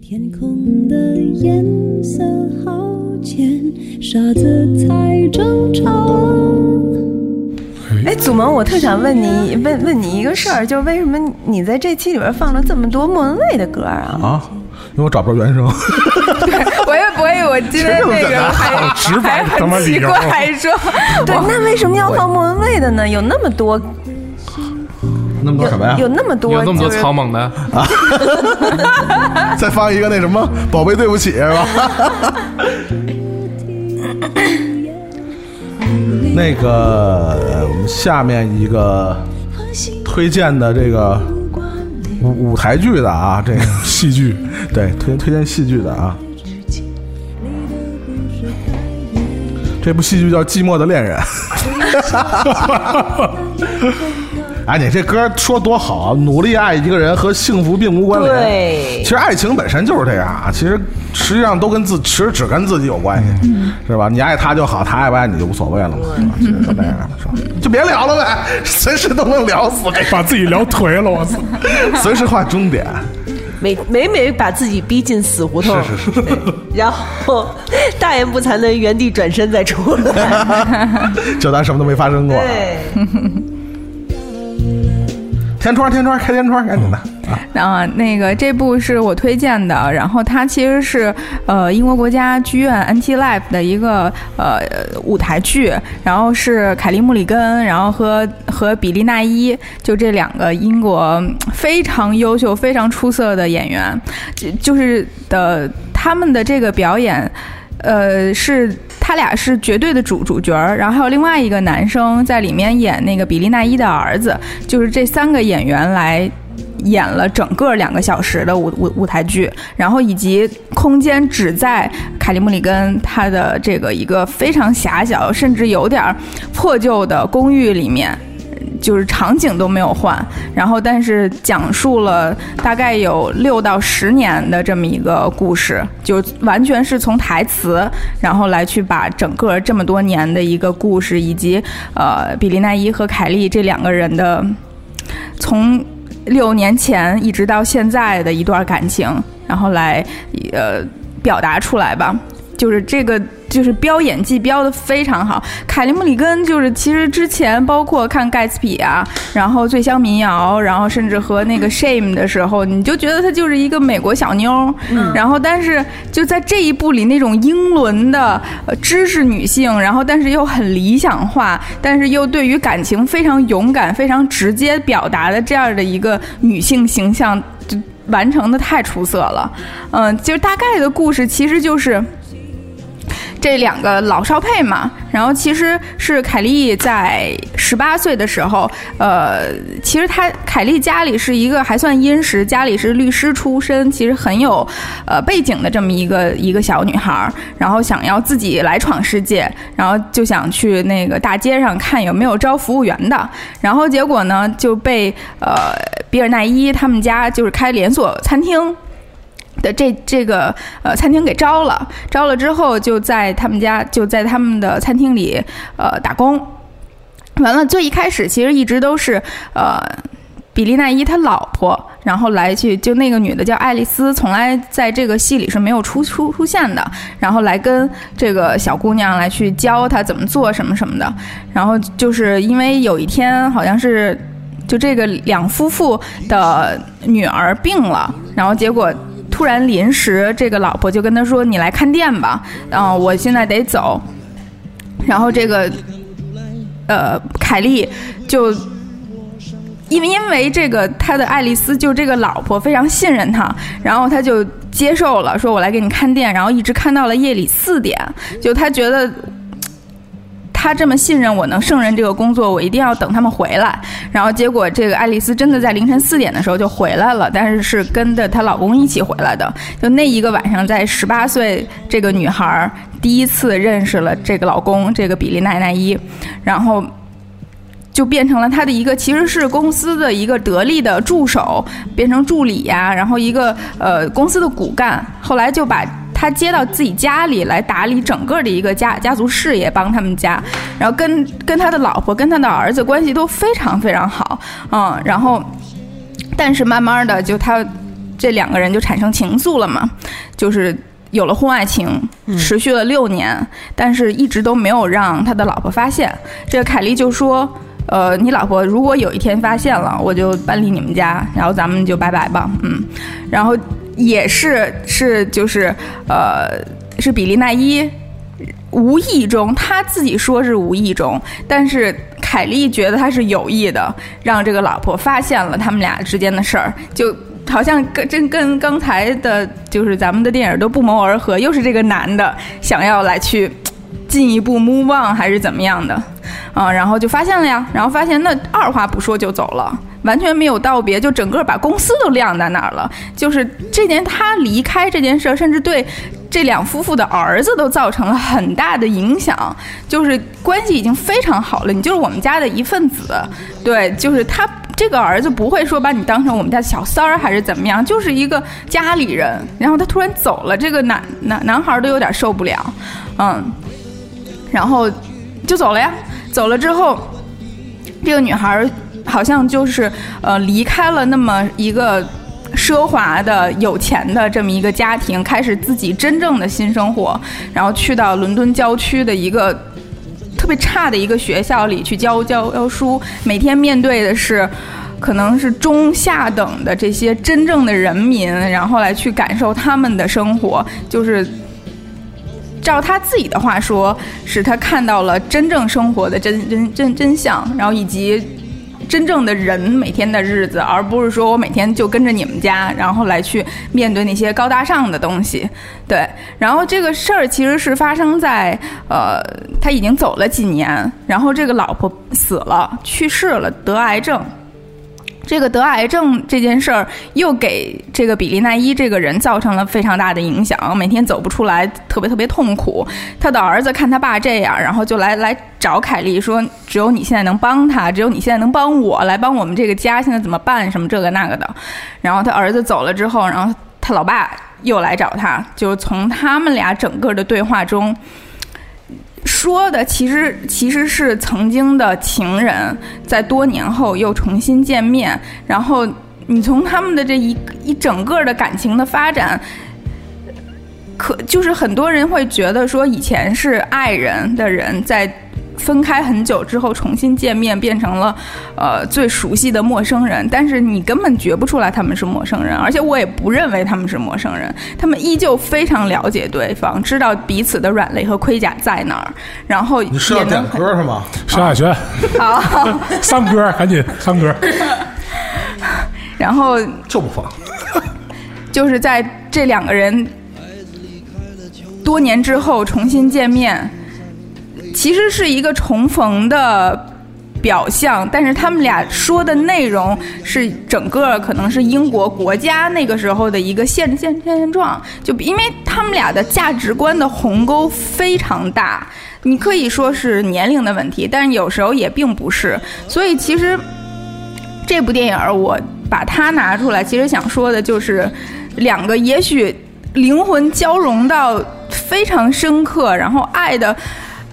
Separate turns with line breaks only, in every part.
天空的颜色好浅，沙子才正常。
哎，祖萌，我特想问你，问问你一个事儿，就是为什么你在这期里边放了这么多莫文蔚的歌啊？
啊，因为我找不着原声。
我也我也我今天那个还
直白
很奇怪，还说对，那为什么要放莫文蔚的呢？有那么多，
那么多什么呀？
有那么多，
有那么多
就是
草蜢的，
再放一个那什么，宝贝对不起是吧？那个，呃我们下面一个推荐的这个舞舞台剧的啊，这个 戏剧，对，推推荐戏剧的啊。这部戏剧叫《寂寞的恋人》。哎，你这歌说多好啊！努力爱一个人和幸福并无关联。
对
其实爱情本身就是这样啊。其实实际上都跟自，其实只跟自己有关系，是吧？你爱他就好，他爱不爱你就无所谓了嘛，是吧？其实就那样，是吧？就别聊了呗，随时都能聊死，
把自己聊颓了，我操！
随时画终点。
每每每把自己逼进死胡同，
是是是
然后 大言不惭的原地转身再出来。
就当什么都没发生过。
对，
天窗，天窗，开天窗，赶紧的啊！
啊，那个这部是我推荐的，然后它其实是呃英国国家剧院 NT Live 的一个呃舞台剧，然后是凯利穆里根，然后和和比利纳伊，就这两个英国非常优秀、非常出色的演员，就就是的他们的这个表演。呃，是他俩是绝对的主主角儿，然后还有另外一个男生在里面演那个比利奈伊的儿子，就是这三个演员来演了整个两个小时的舞舞舞台剧，然后以及空间只在凯利穆里根他的这个一个非常狭小，甚至有点破旧的公寓里面。就是场景都没有换，然后但是讲述了大概有六到十年的这么一个故事，就完全是从台词，然后来去把整个这么多年的一个故事，以及呃比利奈伊和凯莉这两个人的从六年前一直到现在的一段感情，然后来呃表达出来吧。就是这个，就是飙演技飙的非常好。凯利穆里根就是其实之前包括看盖茨比啊，然后醉乡民谣，然后甚至和那个 Shame 的时候，你就觉得她就是一个美国小妞嗯。然后但是就在这一部里那种英伦的呃知识女性，然后但是又很理想化，但是又对于感情非常勇敢、非常直接表达的这样的一个女性形象，就完成的太出色了。嗯，就是大概的故事其实就是。这两个老少配嘛，然后其实是凯莉在十八岁的时候，呃，其实她凯莉家里是一个还算殷实，家里是律师出身，其实很有呃背景的这么一个一个小女孩儿，然后想要自己来闯世界，然后就想去那个大街上看有没有招服务员的，然后结果呢就被呃比尔奈伊他们家就是开连锁餐厅。的这这个呃餐厅给招了，招了之后就在他们家就在他们的餐厅里呃打工。完了，最一开始其实一直都是呃比利奈伊他老婆，然后来去就那个女的叫爱丽丝，从来在这个戏里是没有出出出现的，然后来跟这个小姑娘来去教她怎么做什么什么的。然后就是因为有一天好像是就这个两夫妇的女儿病了，然后结果。突然临时，这个老婆就跟他说：“你来看店吧，啊、我现在得走。”然后这个呃凯莉就。因为因为这个，他的爱丽丝就这个老婆非常信任他，然后他就接受了，说我来给你看店，然后一直看到了夜里四点，就他觉得。他这么信任我能胜任这个工作，我一定要等他们回来。然后结果这个爱丽丝真的在凌晨四点的时候就回来了，但是是跟着她老公一起回来的。就那一个晚上，在十八岁这个女孩第一次认识了这个老公，这个比利奈奈伊，然后就变成了她的一个其实是公司的一个得力的助手，变成助理呀，然后一个呃公司的骨干，后来就把。他接到自己家里来打理整个的一个家家族事业，帮他们家，然后跟跟他的老婆跟他的儿子关系都非常非常好，嗯，然后，但是慢慢的就他这两个人就产生情愫了嘛，就是有了婚外情，持续了六年，但是一直都没有让他的老婆发现。这个凯莉就说，呃，你老婆如果有一天发现了，我就搬离你们家，然后咱们就拜拜吧，嗯，然后。也是是就是，呃，是比利奈伊无意中他自己说是无意中，但是凯莉觉得他是有意的，让这个老婆发现了他们俩之间的事儿，就好像跟真跟刚才的，就是咱们的电影都不谋而合，又是这个男的想要来去进一步 move on 还是怎么样的，啊，然后就发现了呀，然后发现那二话不说就走了。完全没有道别，就整个把公司都晾在那儿了。就是这件他离开这件事儿，甚至对这两夫妇的儿子都造成了很大的影响。就是关系已经非常好了，你就是我们家的一份子。对，就是他这个儿子不会说把你当成我们家小三儿还是怎么样，就是一个家里人。然后他突然走了，这个男男男孩都有点受不了，嗯，然后就走了呀。走了之后，这个女孩。好像就是呃离开了那么一个奢华的有钱的这么一个家庭，开始自己真正的新生活，然后去到伦敦郊区的一个特别差的一个学校里去教教教书，每天面对的是可能是中下等的这些真正的人民，然后来去感受他们的生活，就是照他自己的话说，是他看到了真正生活的真真真真相，然后以及。真正的人每天的日子，而不是说我每天就跟着你们家，然后来去面对那些高大上的东西，对。然后这个事儿其实是发生在，呃，他已经走了几年，然后这个老婆死了，去世了，得癌症。这个得癌症这件事儿，又给这个比利奈伊这个人造成了非常大的影响，每天走不出来，特别特别痛苦。他的儿子看他爸这样，然后就来来找凯莉说：“只有你现在能帮他，只有你现在能帮我来帮我们这个家，现在怎么办？什么这个那个的。”然后他儿子走了之后，然后他老爸又来找他，就从他们俩整个的对话中。说的其实其实是曾经的情人，在多年后又重新见面，然后你从他们的这一一整个的感情的发展，可就是很多人会觉得说，以前是爱人的人在。分开很久之后重新见面，变成了呃最熟悉的陌生人。但是你根本觉不出来他们是陌生人，而且我也不认为他们是陌生人。他们依旧非常了解对方，知道彼此的软肋和盔甲在哪儿。然后
你是要点歌是吗？
萧亚轩，
好，
三歌赶紧三歌。
然后
就不放，
就是在这两个人多年之后重新见面。其实是一个重逢的表象，但是他们俩说的内容是整个可能是英国国家那个时候的一个现现现状，就因为他们俩的价值观的鸿沟非常大，你可以说是年龄的问题，但是有时候也并不是。所以其实这部电影我把它拿出来，其实想说的就是两个也许灵魂交融到非常深刻，然后爱的。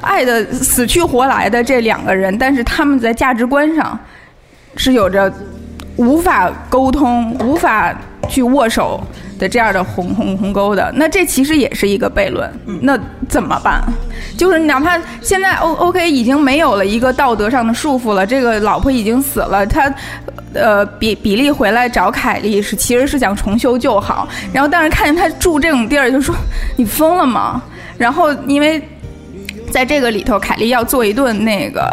爱的死去活来的这两个人，但是他们在价值观上是有着无法沟通、无法去握手的这样的鸿鸿鸿沟的。那这其实也是一个悖论。那怎么办？就是哪怕现在 O O K 已经没有了一个道德上的束缚了，这个老婆已经死了，他呃比比利回来找凯莉是其实是想重修旧好，然后但是看见他住这种地儿，就说你疯了吗？然后因为。在这个里头，凯莉要做一顿那个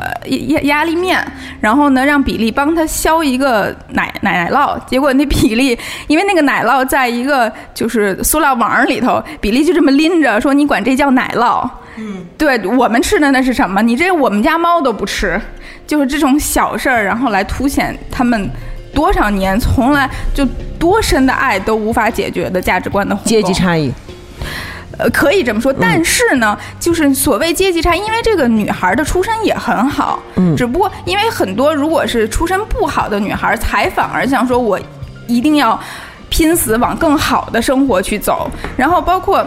压压力面，然后呢，让比利帮她削一个奶奶奶酪。结果那比利因为那个奶酪在一个就是塑料网里头，比利就这么拎着说：“你管这叫奶酪？”嗯，对我们吃的那是什么？你这我们家猫都不吃。就是这种小事儿，然后来凸显他们多少年从来就多深的爱都无法解决的价值观的
阶级差异。
呃，可以这么说，但是呢，就是所谓阶级差，因为这个女孩的出身也很好，嗯，只不过因为很多如果是出身不好的女孩，才反而想说我一定要拼死往更好的生活去走，然后包括。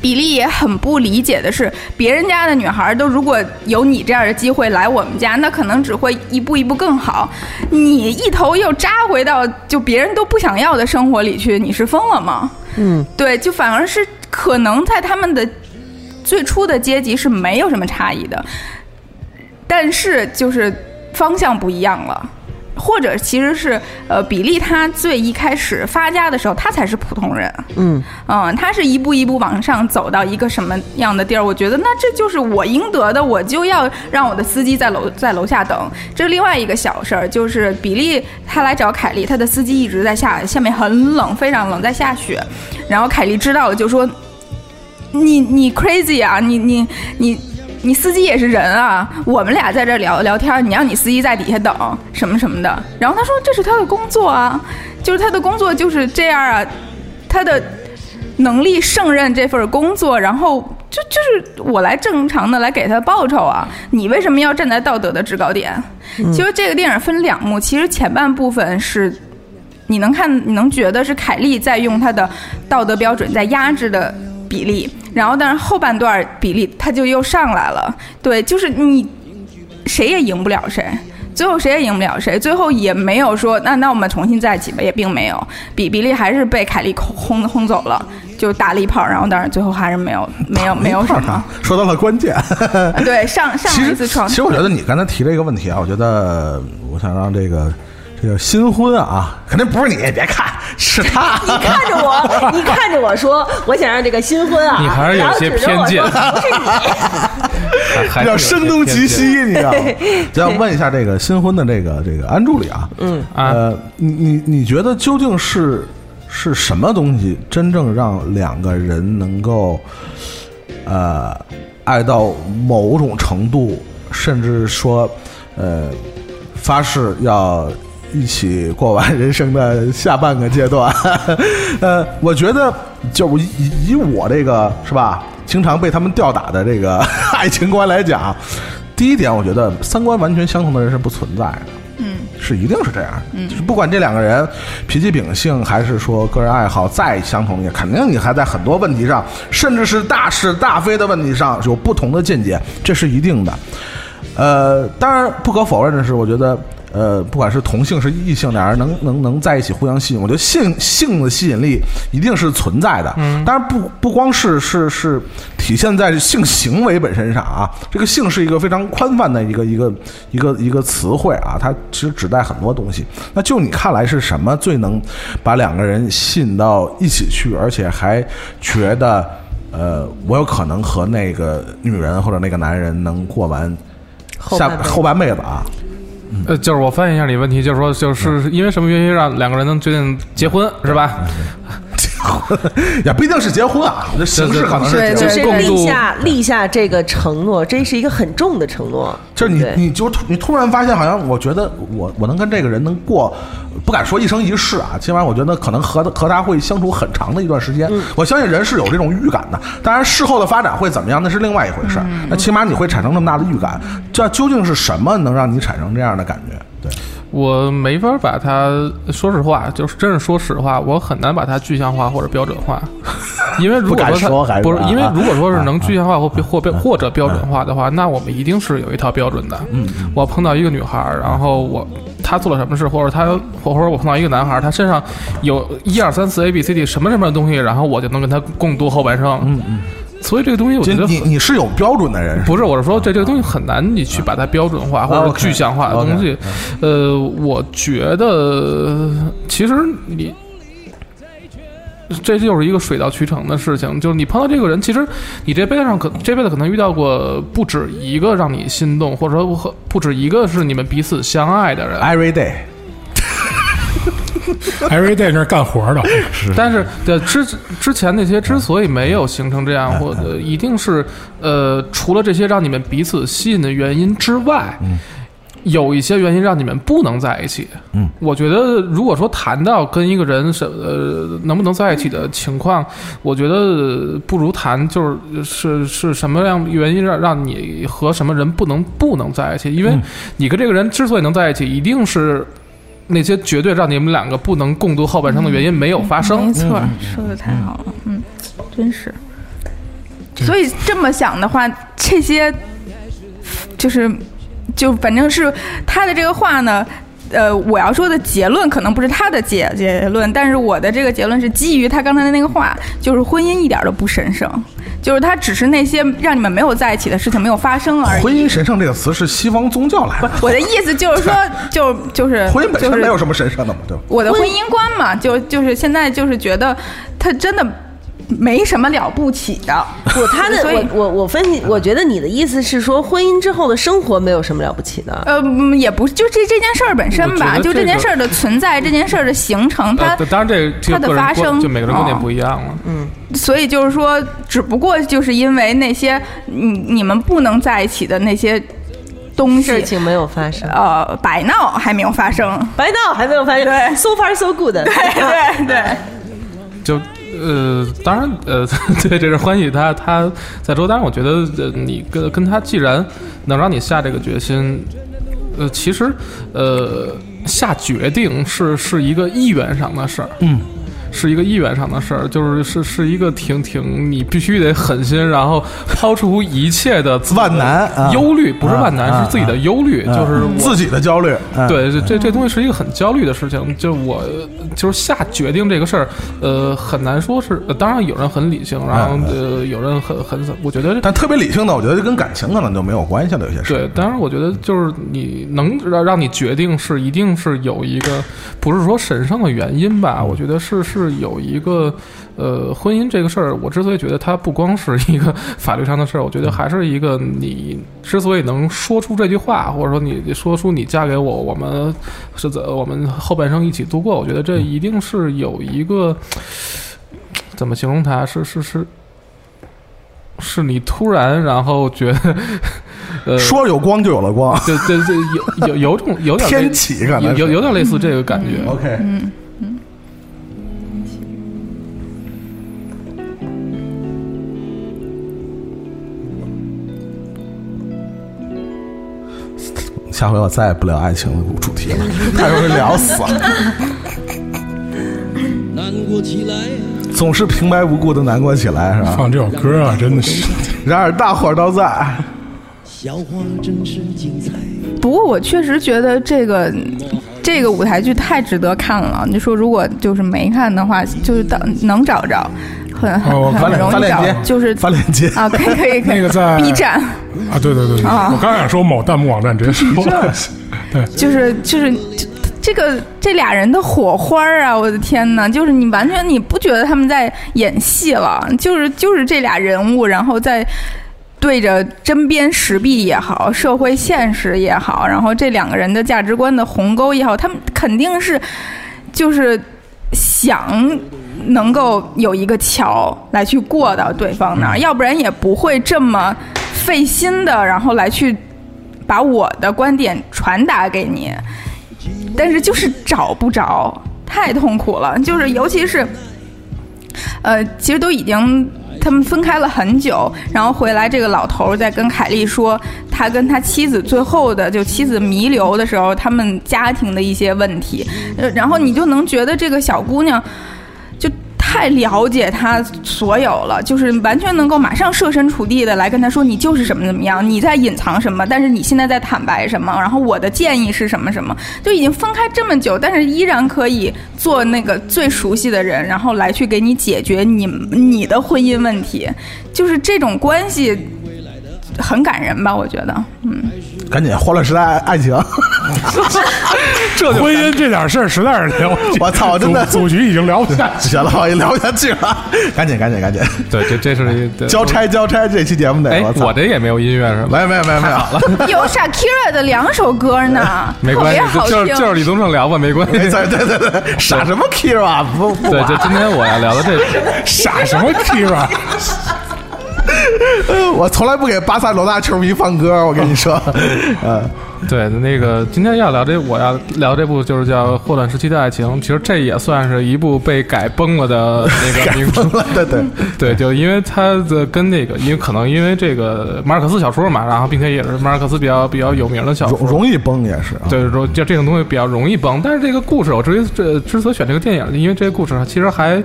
比利也很不理解的是，别人家的女孩都如果有你这样的机会来我们家，那可能只会一步一步更好。你一头又扎回到就别人都不想要的生活里去，你是疯了吗？嗯，对，就反而是可能在他们的最初的阶级是没有什么差异的，但是就是方向不一样了。或者其实是，呃，比利他最一开始发家的时候，他才是普通人。嗯嗯，他是一步一步往上走到一个什么样的地儿？我觉得那这就是我应得的，我就要让我的司机在楼在楼下等。这是另外一个小事儿，就是比利他来找凯莉，他的司机一直在下，下面很冷，非常冷，在下雪。然后凯莉知道了，就说：“你你 crazy 啊，你你你。”你司机也是人啊，我们俩在这聊聊天，你让你司机在底下等什么什么的。然后他说这是他的工作啊，就是他的工作就是这样啊，他的能力胜任这份工作，然后就就是我来正常的来给他报酬啊。你为什么要站在道德的制高点？其实这个电影分两幕，其实前半部分是你能看你能觉得是凯莉在用他的道德标准在压制的。比例，然后但是后半段比例它就又上来了，对，就是你谁也赢不了谁，最后谁也赢不了谁，最后也没有说那那我们重新在一起吧，也并没有，比比利还是被凯莉轰轰走了，就打了一炮，然后但是最后还是没有没有没有什么，
说到了关键，
对上上一次创，
其实我觉得你刚才提了一个问题啊，我觉得我想让这个。这叫新婚啊，肯定不是你，别看是他。
你看着我，你看着我说，我想让这个新婚啊，
你还是有些偏见，
不是
你，
要声东击西，你知道要问一下这个新婚的这个这个安助理啊，嗯，呃，你你你觉得究竟是是什么东西真正让两个人能够呃爱到某种程度，甚至说呃发誓要。一起过完人生的下半个阶段，呃，我觉得就以以我这个是吧，经常被他们吊打的这个 爱情观来讲，第一点，我觉得三观完全相同的人是不存在的，嗯，是一定是这样，嗯，就是不管这两个人脾气秉性还是说个人爱好再相同，也肯定你还在很多问题上，甚至是大是大非的问题上有不同的见解，这是一定的。呃，当然不可否认的是，我觉得。呃，不管是同性是异性，俩人能能能在一起互相吸引，我觉得性性的吸引力一定是存在的。嗯，当然不不光是是是体现在性行为本身上啊，这个性是一个非常宽泛的一个一个一个一个词汇啊，它其实指代很多东西。那就你看来是什么最能把两个人吸引到一起去，而且还觉得呃，我有可能和那个女人或者那个男人能过完下后半辈子啊？
呃，就是我翻译一下你问题，就是说，就是因为什么原因让两个人能决定结婚，是吧？
也不一定是结婚啊，这形式可能是
就是立下立下这个承诺，这是一个很重的承诺。
就是你，你就你突然发现，好像我觉得我我能跟这个人能过，不敢说一生一世啊，起码我觉得可能和和他会相处很长的一段时间。我相信人是有这种预感的，当然事后的发展会怎么样，那是另外一回事。那起码你会产生那么大的预感，这究竟是什么能让你产生这样的感觉？对。
我没法把它，说实话，就是真是说实话，我很难把它具象化或者标准化，因为如果说它不是，因为如果说是能具象化或或标或者标准化的话，那我们一定是有一套标准的。嗯，我碰到一个女孩，然后我她做了什么事，或者她或者我碰到一个男孩，他身上有一二三四 A B C D 什么什么的东西，然后我就能跟他共度后半生。嗯嗯。所以这个东西，我觉得
你你是有标准的人，
不是？我是说，这这个东西很难，你去把它标准化或者具象化的东西。呃，我觉得其实你这就是一个水到渠成的事情。就是你碰到这个人，其实你这辈子上可这辈子可能遇到过不止一个让你心动，或者说不止一个是你们彼此相爱的人。
Every day。
Every day 那干活的，
但是的之之前那些之所以没有形成这样，或者一定是呃，除了这些让你们彼此吸引的原因之外，有一些原因让你们不能在一起。
嗯，
我觉得如果说谈到跟一个人是呃能不能在一起的情况，我觉得不如谈就是是是什么样原因让让你和什么人不能不能在一起？因为你跟这个人之所以能在一起，一定是。那些绝对让你们两个不能共度后半生的原因没有发生。
没错，说的太好了，嗯，真是。所以这么想的话，这些就是，就反正是他的这个话呢。呃，我要说的结论可能不是他的结结论，但是我的这个结论是基于他刚才的那个话，就是婚姻一点都不神圣，就是他只是那些让你们没有在一起的事情没有发生而已。
婚姻神圣这个词是西方宗教来的。
我的意思就是说，就 就是
婚姻本身没有什么神圣的嘛，对吧？
我的婚姻观嘛，就就是现在就是觉得他真的。没什么了不起的，
不，他的我我我分析，我觉得你的意思是说，婚姻之后的生活没有什么了不起的。
呃，也不就这这件事儿本身吧，就这件事儿的存在，这件事儿的形成，它
当然这
它的发生，
就每个人观点不一样了。
嗯，所以就是说，只不过就是因为那些你你们不能在一起的那些东西，
事情没有发生，
呃，白闹还没有发生，
白闹还没有发生，
对
，so far so good，对
对对，
就。呃，当然，呃，对，这是欢喜他他在说。当然，我觉得，呃，你跟跟他既然能让你下这个决心，呃，其实，呃，下决定是是一个意愿上的事儿，
嗯。
是一个意愿上的事儿，就是是是一个挺挺，你必须得狠心，然后抛出一切的
万难
忧虑，不是万难，是自己的忧虑，就是
自己的焦虑。
对，这这这东西是一个很焦虑的事情。就我就是下决定这个事儿，呃，很难说是。当然有人很理性，然后呃，有人很很，我觉得，
但特别理性的，我觉得跟感情可能就没有关系了。有些事。
对，当然我觉得就是你能让让你决定是一定是有一个不是说神圣的原因吧？我觉得是是。是有一个，呃，婚姻这个事儿，我之所以觉得它不光是一个法律上的事儿，我觉得还是一个你之所以能说出这句话，或者说你说出你嫁给我，我们是怎我们后半生一起度过，我觉得这一定是有一个怎么形容它？是是是，是你突然然后觉得，呃，
说有光就有了光，
对对对，有有有种有点
天启，
感觉有有点类似这个感觉。
OK，
嗯。
下回我再也不聊爱情的主题了，太容易聊死了。总是平白无故的难过起来，是吧？
放这首歌啊，真的是。
然而大伙儿都在。
不过我确实觉得这个这个舞台剧太值得看了。你说如果就是没看的话，就是等能找着。很很很容易找，就是
发链接
啊，可以可以可以。
那个在
B 站
啊，对对对，我刚想说某弹幕网站直接说，对，
就是就是这个这俩人的火花啊，我的天哪！就是你完全你不觉得他们在演戏了，就是就是这俩人物，然后在对着针砭时弊也好，社会现实也好，然后这两个人的价值观的鸿沟也好，他们肯定是就是想。能够有一个桥来去过到对方那儿，要不然也不会这么费心的，然后来去把我的观点传达给你。但是就是找不着，太痛苦了。就是尤其是，呃，其实都已经他们分开了很久，然后回来，这个老头在跟凯莉说他跟他妻子最后的就妻子弥留的时候，他们家庭的一些问题，然后你就能觉得这个小姑娘。太了解他所有了，就是完全能够马上设身处地的来跟他说，你就是什么怎么样，你在隐藏什么，但是你现在在坦白什么，然后我的建议是什么什么，就已经分开这么久，但是依然可以做那个最熟悉的人，然后来去给你解决你你的婚姻问题，就是这种关系，很感人吧？我觉得，嗯，
赶紧欢乐时代爱情，
这婚姻这点事儿实在是聊，
我操，真的
组局已经聊不下去
了，我也聊不下去了，赶紧赶紧赶紧，
对，这这是
交差交差这期节目得，
哎，我这也没有音乐是
吧？没有没有没有没有
了，
有 Shakira 的两首歌呢，
没关系，就是就是李宗盛聊吧，没关系，对
对对对，傻什么 Kira 不不，
对，就今天我要聊的这
傻什么 Kira。
我从来不给巴塞罗那球迷放歌，我跟你说，嗯。
对，那个今天要聊这，我要聊这部就是叫《霍乱时期的爱情》，其实这也算是一部被改崩了的 那个名著。
对对
对，就因为它的跟那个，因为可能因为这个马尔克斯小说嘛，然后并且也是马尔克斯比较比较有名的小说，
容易崩也是。
对，说就这种东西比较容易崩，但是这个故事我至于这之所以选这个电影，因为这个故事其实还，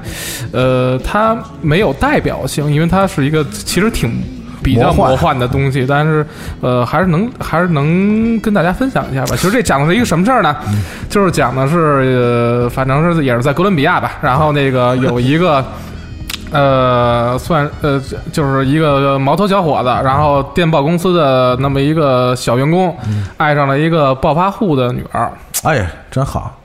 呃，它没有代表性，因为它是一个其实挺。比较魔幻的东西，但是，呃，还是能还是能跟大家分享一下吧。其实这讲的是一个什么事儿呢？就是讲的是，呃，反正是也是在哥伦比亚吧。然后那个有一个，呃，算呃，就是一个毛头小伙子，然后电报公司的那么一个小员工，爱上了一个暴发户的女儿。
哎，真好。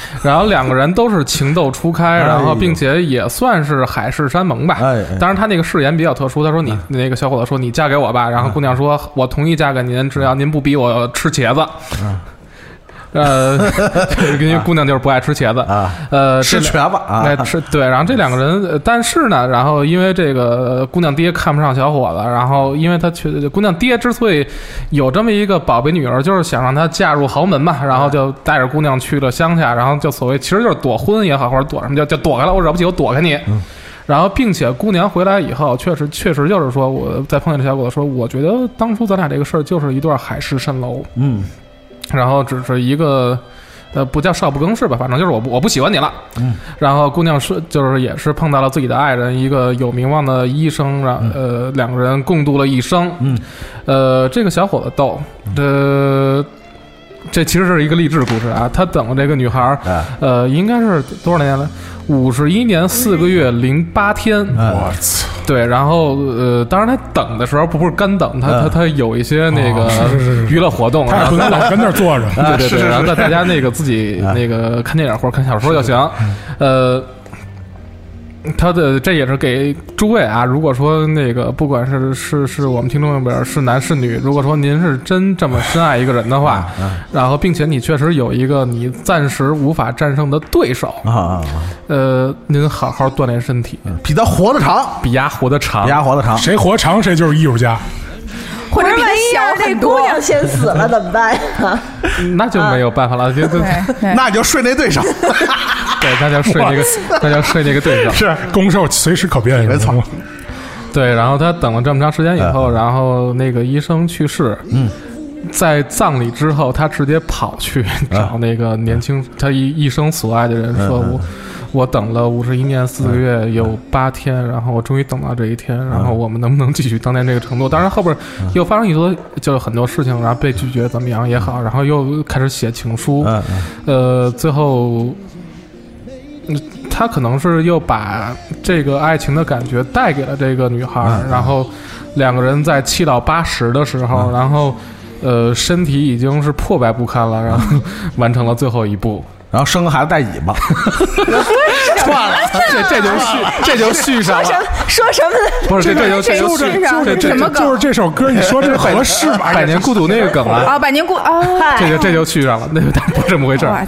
然后两个人都是情窦初开，然后并且也算是海誓山盟吧。当然他那个誓言比较特殊，他说你那个小伙子说你嫁给我吧，然后姑娘说我同意嫁给您，只要您不逼我吃茄子。呃，因为姑娘就是不爱吃茄子
啊，
呃，
吃茄子啊，
吃对。然后这两个人，但是呢，然后因为这个姑娘爹看不上小伙子，然后因为他去姑娘爹之所以有这么一个宝贝女儿，就是想让她嫁入豪门嘛，然后就带着姑娘去了乡下，然后就所谓其实就是躲婚也好，或者躲什么叫就躲开了，我惹不起我躲开你。然后并且姑娘回来以后，确实确实就是说我在碰见这小伙子说，我觉得当初咱俩这个事儿就是一段海市蜃楼。
嗯。
然后只是一个，呃，不叫少不更事吧，反正就是我不我不喜欢你了。
嗯。
然后姑娘是就是也是碰到了自己的爱人，一个有名望的医生，然呃两个人共度了一生。
嗯。
呃，这个小伙子逗，呃，这其实是一个励志故事啊。他等了这个女孩儿，呃，应该是多少年了？五十一年四个月零八天。
我操。
对，然后呃，当然他等的时候不是干等，他他他有一些那个娱乐活动，
他不能老跟那坐着，
对对对，然后大家那个自己那个看电影或者看小说就行，呃。他的这也是给诸位啊，如果说那个不管是是是我们听众里边是男是女，如果说您是真这么深爱一个人的话，然后并且你确实有一个你暂时无法战胜的对手
啊，
呃，您好好锻炼身体，
比他活得长，
比鸭活得长，比
鸭活得长，
谁活长谁就是艺术家。
或者万一
这姑娘先死了怎么办呀？
那就没有办法了，就就
那就睡那对手。
对，那 就睡那个，那就睡那个对手。
是攻受随时可变，
没错。
对，然后他等了这么长时间以后，然后那个医生去世。
嗯，
在葬礼之后，他直接跑去找那个年轻他一一生所爱的人，说我。我等了五十一年四个月有八天，然后我终于等到这一天，然后我们能不能继续当年这个承诺？当然后边又发生一多就很多事情，然后被拒绝怎么样也好，然后又开始写情书，呃，最后，他可能是又把这个爱情的感觉带给了这个女孩，然后两个人在七到八十的时候，然后呃身体已经是破败不堪了，然后完成了最后一步。
然后生个孩子带尾巴，
算了，这这就续，这就续上了。
说什么呢？
不是，这这就这就续上，这
什么梗？
就是这首歌，你说这 合适吗？
百年孤独那个梗啊！
啊，百年孤啊，
这就这就续上了，那但不是这么回事儿。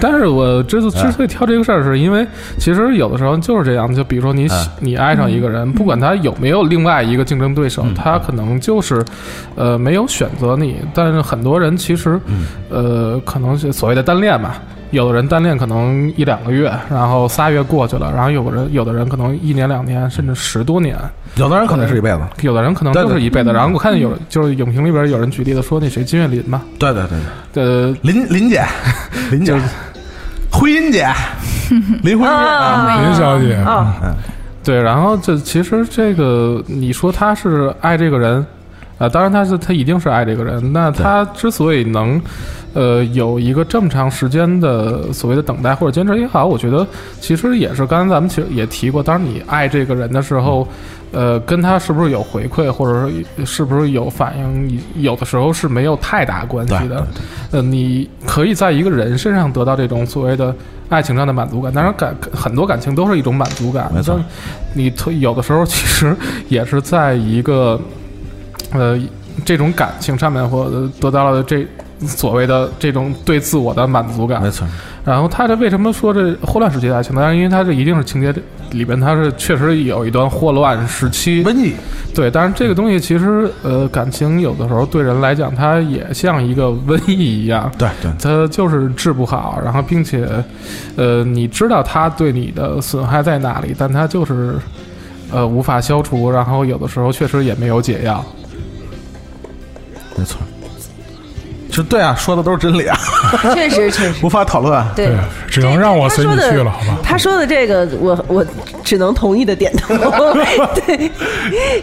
但是我之之所以挑这个事儿，是因为其实有的时候就是这样。就比如说你你爱上一个人，不管他有没有另外一个竞争对手，他可能就是呃没有选择你。但是很多人其实呃可能是所谓的单恋嘛。有的人单恋可能一两个月，然后仨月过去了，然后有人有的人可能一年两年，甚至十多年。
有的人可能是一辈子，
有的人可能就是一辈子。然后我看见有就是影评里边有人举例子说那谁金岳霖嘛，
对对对
对，呃
林林姐，林姐，婚姻姐，林婚姻
林小姐。
啊，
对。然后这其实这个你说他是爱这个人。啊，当然他是他一定是爱这个人。那他之所以能，呃，有一个这么长时间的所谓的等待或者坚持也好，我觉得其实也是刚才咱们其实也提过，当你爱这个人的时候，呃，跟他是不是有回馈，或者说是不是有反应，有的时候是没有太大关系的。呃，你可以在一个人身上得到这种所谓的爱情上的满足感，当然感很多感情都是一种满足感。
没错，
你有的时候其实也是在一个。呃，这种感情上面，或得到了这所谓的这种对自我的满足感，
没错。
然后他这为什么说这霍乱时期爱情？当然，因为他这一定是情节里边，他是确实有一段霍乱时期。
瘟疫。
对，但是这个东西其实，呃，感情有的时候对人来讲，它也像一个瘟疫一样。
对对。
它就是治不好，然后并且，呃，你知道它对你的损害在哪里，但它就是，呃，无法消除。然后有的时候确实也没有解药。
没错，就对啊，说的都是真理啊，
确实确实。
无法讨论，
对，
只能让我随你去了，好吧？
他说的这个，我我只能同意的点头，对，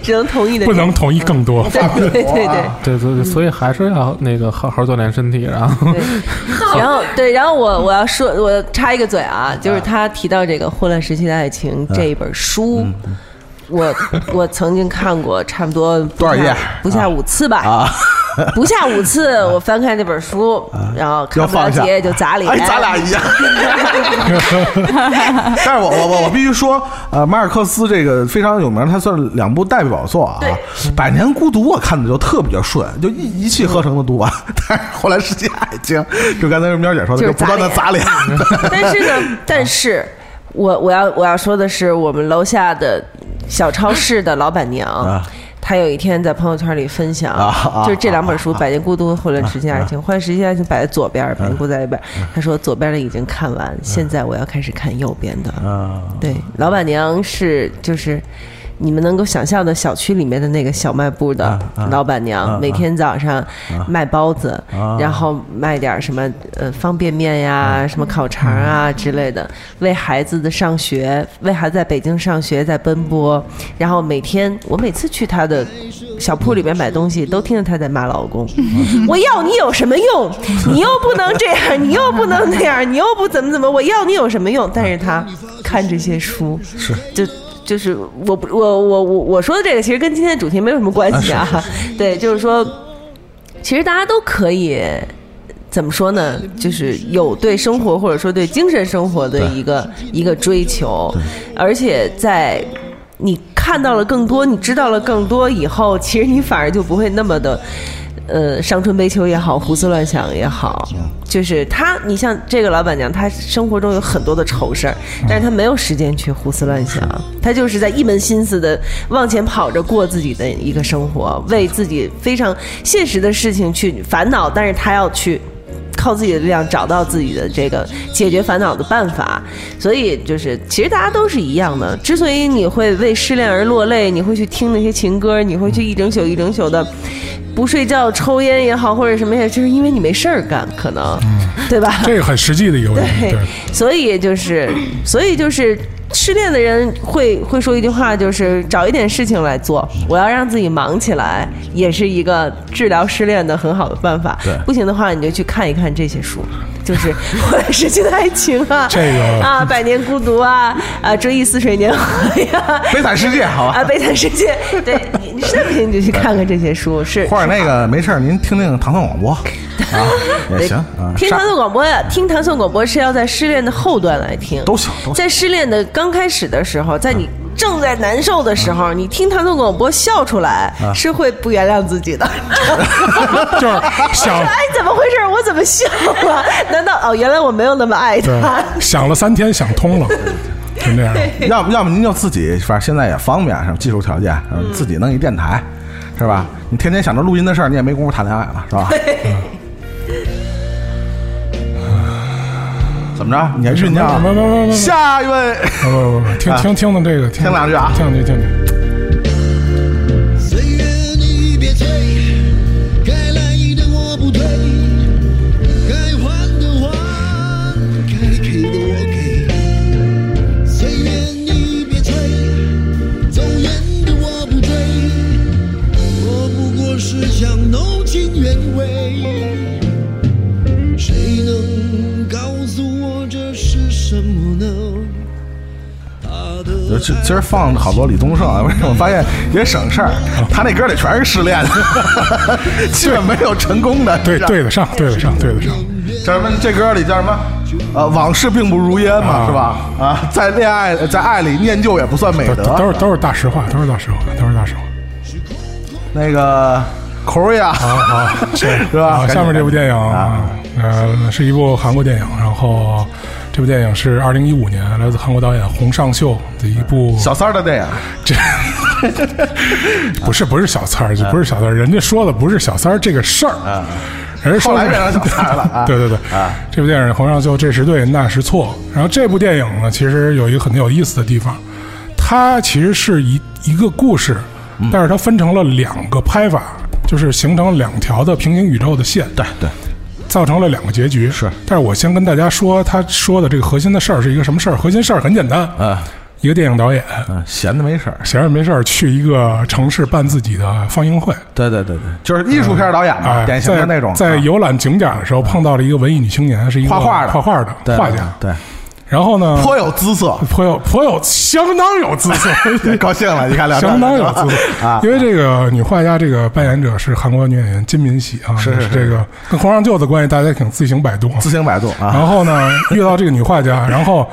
只能同意的，
不能同意更多，
对对对对。
对对，所以还是要那个好好锻炼身体，然后，
然后对，然后我我要说，我插一个嘴啊，就是他提到这个《混乱时期的爱情》这一本书。我我曾经看过差不多
多少页？
不下五次吧。啊，不下五次，我翻开那本书，然后看不了几页就砸脸。
哎，咱俩一样。但是我我我我必须说，呃，马尔克斯这个非常有名，他算两部代表作啊。《百年孤独》我看的就特别顺，就一一气呵成的读完。但是后来世界爱情，就刚才喵姐说的，就不断的砸脸。
但是呢，但是我我要我要说的是，我们楼下的。小超市的老板娘，她有一天在朋友圈里分享，就是这两本书《百年孤独》和《混乱时期爱情》，《混乱时期爱情》摆在左边，《百年孤独》在一边。他说左边的已经看完，现在我要开始看右边的。对，老板娘是就是。你们能够想象的小区里面的那个小卖部的老板娘，每天早上卖包子，然后卖点什么呃方便面呀、什么烤肠啊之类的，为孩子的上学，为孩子在北京上学在奔波。然后每天我每次去她的小铺里面买东西，都听着她在骂老公：“ 我要你有什么用？你又不能这样，你又不能那样，你又不怎么怎么？我要你有什么用？”但是她看这些书，
是
就。就是我不我我我我说的这个其实跟今天的主题没有什么关系啊，对，就是说，其实大家都可以怎么说呢？就是有对生活或者说对精神生活的一个一个追求，而且在你看到了更多，你知道了更多以后，其实你反而就不会那么的。呃，伤春悲秋也好，胡思乱想也好，就是他，你像这个老板娘，她生活中有很多的愁事儿，但是她没有时间去胡思乱想，她就是在一门心思的往前跑着过自己的一个生活，为自己非常现实的事情去烦恼，但是她要去靠自己的力量找到自己的这个解决烦恼的办法，所以就是其实大家都是一样的。之所以你会为失恋而落泪，你会去听那些情歌，你会去一整宿一整宿的。不睡觉、抽烟也好，或者什么也，就是因为你没事儿干，可能，对吧？
这个很实际的一个问题。对，
所以就是，所以就是失恋的人会会说一句话，就是找一点事情来做。我要让自己忙起来，也是一个治疗失恋的很好的办法。
对，
不行的话，你就去看一看这些书。就是后来失去的爱情啊，
这个
啊，百年孤独啊，啊，追忆似水年华呀，
悲惨世界，好吧，
啊，悲惨世界，对你实在不行你就去看看这些书，是
或者那个没事您听听唐宋广播啊 也行啊，
听唐宋广播呀，听唐宋广播是要在失恋的后段来听，
都行，
在失恋的刚开始的时候，在你。正在难受的时候，你听唐宋广播笑出来，是会不原谅自己的。
就是想，
哎，怎么回事？我怎么笑了？难道哦，原来我没有那么爱他？
想了三天，想通了，就那样。
要不，要么您就自己，反正现在也方便，什么技术条件，自己弄一电台，是吧？你天天想着录音的事儿，你也没工夫谈恋爱了，是吧？怎么着？你还酝酿？下一位，
不不不，听听听听这个，
听两句啊，
听听听听。
今今儿放好多李宗盛，为什么？我发现也省事儿，他那歌里全是失恋的，基本没有成功的。
对，对得上，对得上，对得上。
叫什么？这歌里叫什么？呃，往事并不如烟嘛，是吧？啊，在恋爱，在爱里念旧也不算美德，
都是都是大实话，都是大实话，都是大实话。
那个 Korea，
好好
是吧？
下面这部电影啊，呃，是一部韩国电影，然后。这部电影是二零一五年来自韩国导演洪尚秀的一部
小三儿的电影。
这 不是不是小三儿，不是小三儿，人家说的不是小三儿这个事儿。人家说
来变成小三儿了。
对对对，这部电影洪尚秀这时对那时错。然后这部电影呢，其实有一个很有意思的地方，它其实是一一个故事，但是它分成了两个拍法，就是形成两条的平行宇宙的线。
对对。
造成了两个结局
是，
但是我先跟大家说，他说的这个核心的事儿是一个什么事儿？核心事儿很简单
啊，
一个电影导演，
嗯，闲的没事儿，
闲着没事儿去一个城市办自己的放映会。
对对对对，就是艺术片导演嘛，典型的那种。
在游览景点的时候碰到了一个文艺女青年，是一个
画画的
画画的画家。
对。
然后呢？
颇有姿色，
颇有颇有相当有姿色，
高兴了。你看，
相当有姿色。啊！因为这个女画家，这个扮演者是韩国女演员金敏喜啊，
是是
这个跟皇上舅的关系，大家请自行百度，
自行百度啊。
然后呢，遇到这个女画家，然后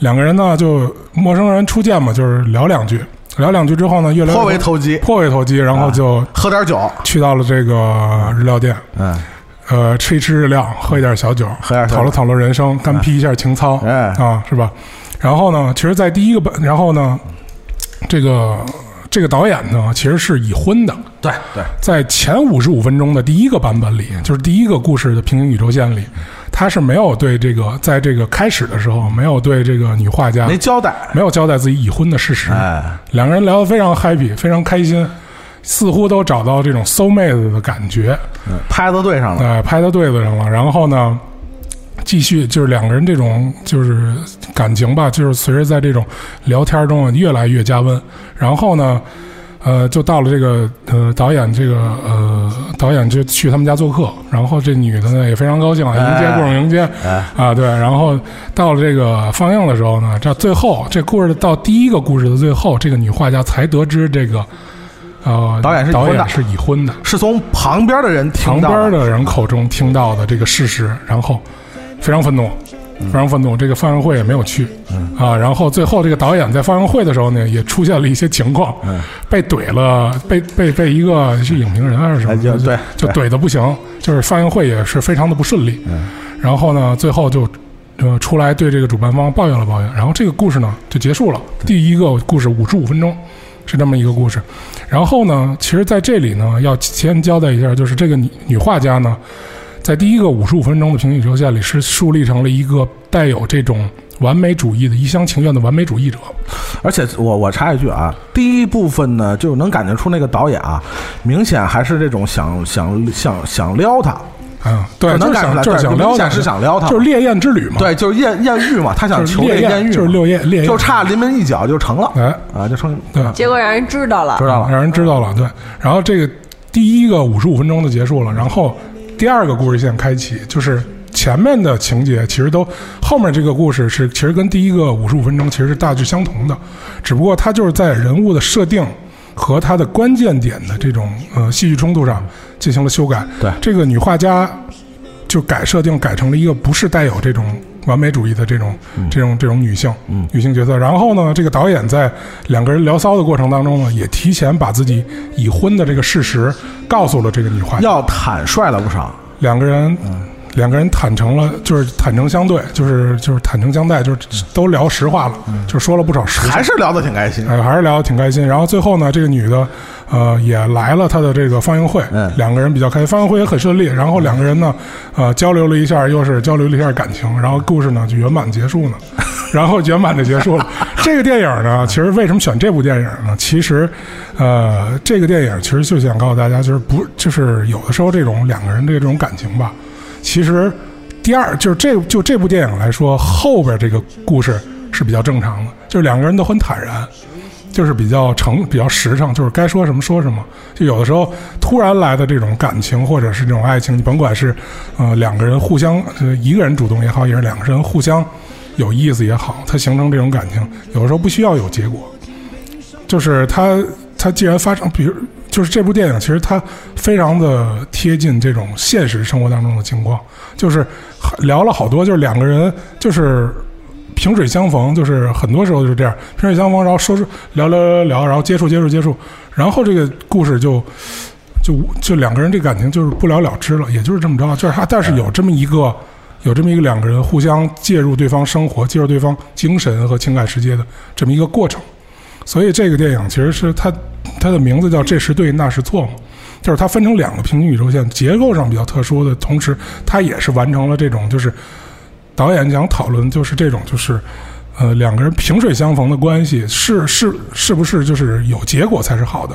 两个人呢就陌生人初见嘛，就是聊两句，聊两句之后呢，越来
颇为投机，
颇为投机，然后就
喝点酒，
去到了这个日料店，
嗯。
呃，吃一吃日料，喝一点小酒，
喝点
讨论讨论人生，干劈一下情操，啊，是吧？然后呢，其实，在第一个本，然后呢，这个这个导演呢，其实是已婚的。
对对，
在前五十五分钟的第一个版本里，就是第一个故事的平行宇宙线里，他是没有对这个，在这个开始的时候，没有对这个女画家
没交代，
没有交代自己已婚的事实。
哎，
两个人聊得非常 happy，非常开心。似乎都找到这种搜妹子的感觉，
拍到对上了，
哎，拍到对子上了。然后呢，继续就是两个人这种就是感情吧，就是随着在这种聊天中越来越加温。然后呢，呃，就到了这个呃导演这个呃导演就去他们家做客，然后这女的呢也非常高兴啊，迎接各种迎接啊，对。然后到了这个放映的时候呢，这最后这故事到第一个故事的最后，这个女画家才得知这个。呃，
导演是
导演是已婚的，
是从旁边的人听
旁边的人口中听到的这个事实，然后非常愤怒，非常愤怒。这个放映会也没有去，啊，然后最后这个导演在放映会的时候呢，也出现了一些情况，被怼了，被被被一个是影评人还是什么，
对，
就怼的不行，就是放映会也是非常的不顺利。然后呢，最后就呃出来对这个主办方抱怨了抱怨，然后这个故事呢就结束了。第一个故事五十五分钟。是这么一个故事，然后呢，其实在这里呢，要先交代一下，就是这个女女画家呢，在第一个五十五分钟的平行宇宙线里，是树立成了一个带有这种完美主义的一厢情愿的完美主义者。
而且，我我插一句啊，第一部分呢，就能感觉出那个导演啊，明显还是这种想想想想撩她。
嗯，对，
能感出来，
就是想撩
他，是想撩他，
就是烈焰之旅嘛。
对，就是艳艳遇嘛，他想求
烈
艳遇，
就是烈焰，烈焰，
就差临门一脚就成了。
哎，
啊，就成，
对，
结果让人知道了，
知道了，
让人知道了。对，然后这个第一个五十五分钟就结束了，然后第二个故事线开启，就是前面的情节其实都后面这个故事是其实跟第一个五十五分钟其实是大致相同的，只不过它就是在人物的设定和它的关键点的这种呃戏剧冲突上进行了修改。
对，
这个女画家。就改设定改成了一个不是带有这种完美主义的这种这种这种女性女性角色。然后呢，这个导演在两个人聊骚的过程当中呢，也提前把自己已婚的这个事实告诉了这个女画，
要坦率了不少。
两个人。两个人坦诚了，就是坦诚相对，就是就是坦诚相待，就是都聊实话了，就说了不少实话，
还是聊得挺开心，
哎，还是聊得挺开心。然后最后呢，这个女的，呃，也来了她的这个放映会，两个人比较开心，放映会也很顺利。然后两个人呢，呃，交流了一下，又是交流了一下感情，然后故事呢就圆满结束了，然后圆满的结束了。这个电影呢，其实为什么选这部电影呢？其实，呃，这个电影其实就想告诉大家，就是不，就是有的时候这种两个人的这种感情吧。其实，第二就是这就这部电影来说，后边这个故事是比较正常的，就是两个人都很坦然，就是比较诚比较实诚，就是该说什么说什么。就有的时候突然来的这种感情或者是这种爱情，你甭管是呃两个人互相，一个人主动也好，也是两个人互相有意思也好，它形成这种感情，有的时候不需要有结果。就是它它既然发生，比如就是这部电影，其实它非常的贴近这种现实生活当中的情况，就是聊了好多，就是两个人就是。萍水相逢，就是很多时候就是这样，萍水相逢，然后说是聊聊聊聊，然后接触接触接触，然后这个故事就就就两个人这感情就是不了了之了，也就是这么着，就是他，但是有这么一个有这么一个两个人互相介入对方生活、介入对方精神和情感世界的这么一个过程，所以这个电影其实是它它的名字叫这是对那是错，就是它分成两个平行宇宙线，结构上比较特殊的同时，它也是完成了这种就是。导演想讨论就是这种，就是，呃，两个人萍水相逢的关系是是是不是就是有结果才是好的？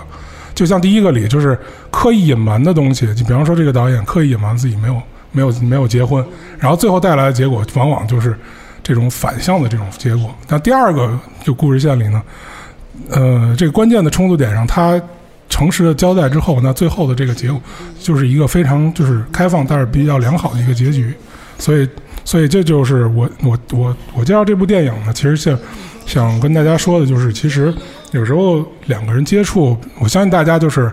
就像第一个里就是刻意隐瞒的东西，就比方说这个导演刻意隐瞒自己没有没有没有结婚，然后最后带来的结果往往就是这种反向的这种结果。那第二个就故事线里呢，呃，这个关键的冲突点上，他诚实的交代之后，那最后的这个结果就是一个非常就是开放但是比较良好的一个结局，所以。所以这就是我我我我介绍这部电影呢，其实想想跟大家说的就是，其实有时候两个人接触，我相信大家就是，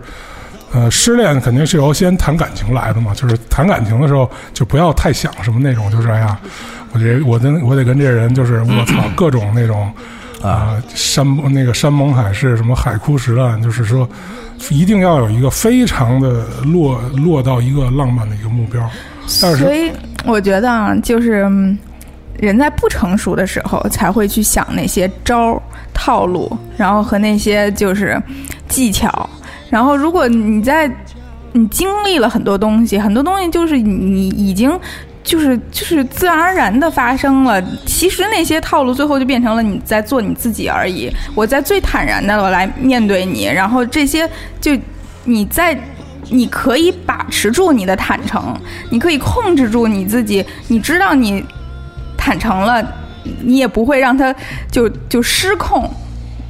呃，失恋肯定是由先谈感情来的嘛，就是谈感情的时候就不要太想什么那种，就是哎呀，我这我得我得跟这人就是我操各种那种啊山那个山盟海誓什么海枯石烂，就是说一定要有一个非常的落落到一个浪漫的一个目标。
所以我觉得啊，就是人在不成熟的时候才会去想那些招套路，然后和那些就是技巧。然后如果你在你经历了很多东西，很多东西就是你已经就是就是自然而然的发生了。其实那些套路最后就变成了你在做你自己而已。我在最坦然的我来面对你，然后这些就你在。你可以把持住你的坦诚，你可以控制住你自己。你知道你坦诚了，你也不会让他就就失控。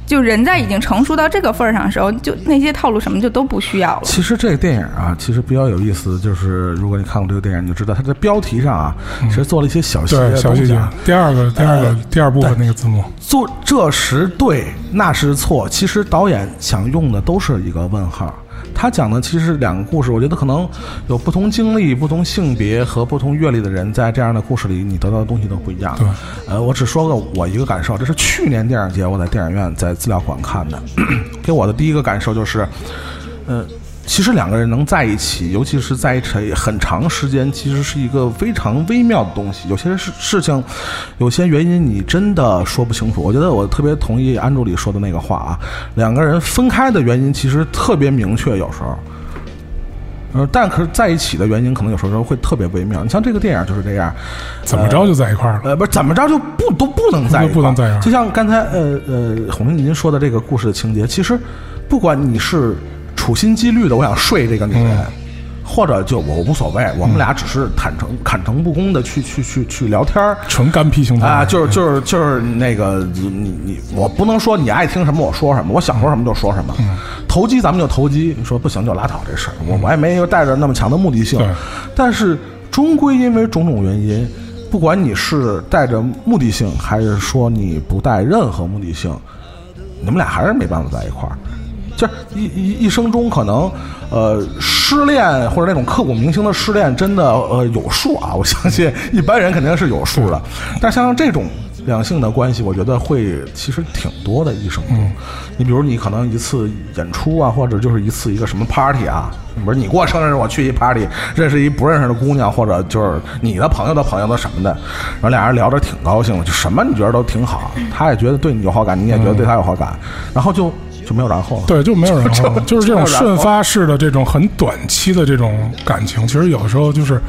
就人在已经成熟到这个份儿上的时候，就那些套路什么就都不需要了。
其实这个电影啊，其实比较有意思，就是如果你看过这个电影，你就知道它的标题上啊，其实做了一些小细节。
小细节。第二个，第二个，第二部分那个字幕。
做这时对，那是错。其实导演想用的都是一个问号。他讲的其实是两个故事，我觉得可能有不同经历、不同性别和不同阅历的人，在这样的故事里，你得到的东西都不一样。
对，
呃，我只说个我一个感受，这是去年电影节我在电影院在资料馆看的，给我的第一个感受就是，呃。其实两个人能在一起，尤其是在一起很长时间，其实是一个非常微妙的东西。有些事事情，有些原因你真的说不清楚。我觉得我特别同意安助理说的那个话啊，两个人分开的原因其实特别明确，有时候，呃，但可是在一起的原因可能有时候会特别微妙。你像这个电影就是这样，
怎么着就在一块儿了？
呃，不是怎么着就不都不能在一块儿，
不能在一块儿。
就像刚才呃呃洪明您说的这个故事的情节，其实不管你是。处心积虑的，我想睡这个女人，或者就我无所谓，我们俩只是坦诚、坦诚不公的去去去去聊天儿，
纯干屁行
啊，就是就是就是那个你你我不能说你爱听什么我说什么，我想说什么就说什么，投机咱们就投机，说不行就拉倒这事儿，我我也没有带着那么强的目的性，但是终归因为种种原因，不管你是带着目的性，还是说你不带任何目的性，你们俩还是没办法在一块儿。就是一一一生中可能，呃，失恋或者那种刻骨铭心的失恋，真的呃有数啊。我相信一般人肯定是有数的，但像这种两性的关系，我觉得会其实挺多的。一生中，你比如你可能一次演出啊，或者就是一次一个什么 party 啊，不是你过生日我去一 party，认识一不认识的姑娘，或者就是你的朋友的朋友的什么的，然后俩人聊着挺高兴的，就什么你觉得都挺好，他也觉得对你有好感，你也觉得对他有好感，然后就。就没有然后了，
对，就没有然后，了，就是这种瞬发式的这种很短期的这种感情，其实有的时候就是，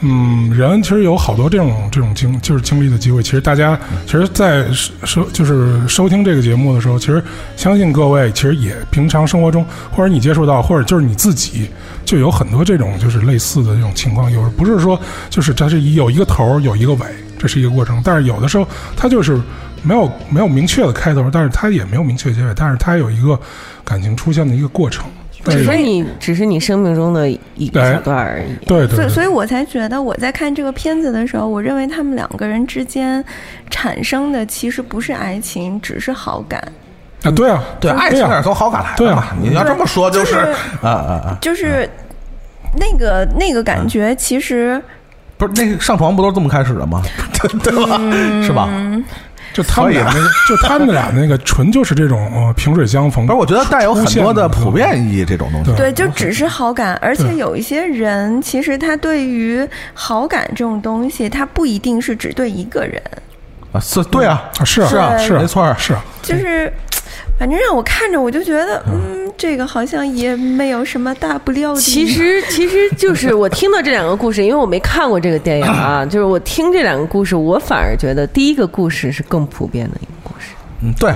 嗯，人其实有好多这种这种经就是经历的机会。其实大家其实，在收就是收听这个节目的时候，其实相信各位其实也平常生活中或者你接触到，或者就是你自己就有很多这种就是类似的这种情况。有不是说就是它是有一个头有一个尾，这是一个过程，但是有的时候它就是。没有没有明确的开头，但是它也没有明确结尾，但是它有一个感情出现的一个过程。
只是你，只是你生命中的一个小段而已。
对对。
所以，所以我才觉得，我在看这个片子的时候，我认为他们两个人之间产生的其实不是爱情，只是好感。
啊，对啊，
对，爱情也是从好感来的。
对啊，
你要这么说，就是啊啊啊，
就是那个那个感觉，其实
不是那个上床不都是这么开始的吗？对吧？是吧？
就他们俩那个，就他们俩那个纯就是这种呃萍水相逢。
不是，我觉得带有很多的普遍意义这种东西。
对，就只是好感，而且有一些人其实他对于好感这种东西，他不一定是只对一个人。
啊，是，对啊，
是啊，
是啊，
是
没错，
是。
就是，反正让我看着，我就觉得，嗯，这个好像也没有什么大不了的。
其实，其实就是我听到这两个故事，因为我没看过这个电影啊，就是我听这两个故事，我反而觉得第一个故事是更普遍的一个故事。
嗯，对，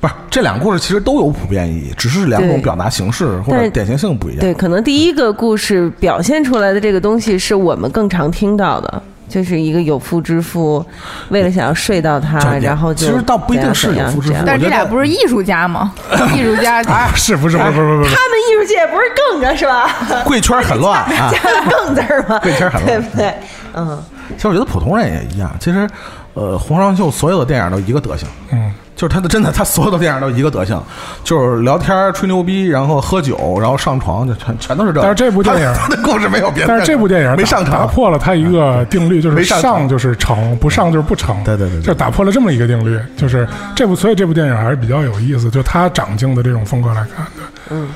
不是这两个故事其实都有普遍意义，只是两种表达形式或者典型性不一样。
对，可能第一个故事表现出来的这个东西是我们更常听到的。就是一个有妇之夫，为了想要睡到他，然后就
其实倒不一定是有妇之夫，
但这俩不是艺术家吗？艺术家
啊，是不是？不是不是不是，
他们艺术界不是更着是吧？
贵圈很乱啊，
加 个更字儿吗？
贵圈很乱，
对不对？嗯，
其实我觉得普通人也一样。其实，呃，洪尚秀所有的电影都一个德行，
嗯。
就是他的真的，他所有的电影都一个德行，就是聊天、吹牛逼，然后喝酒，然后上床，就全全都是这。
但是这部电影
他 的故事没有别的。
但是这部电影
没上
打破了他一个定律，就是上就是成，不上就是不成。
对对对，
就打破了这么一个定律。就是这部，所以这部电影还是比较有意思。就他长镜的这种风格来看的，
嗯，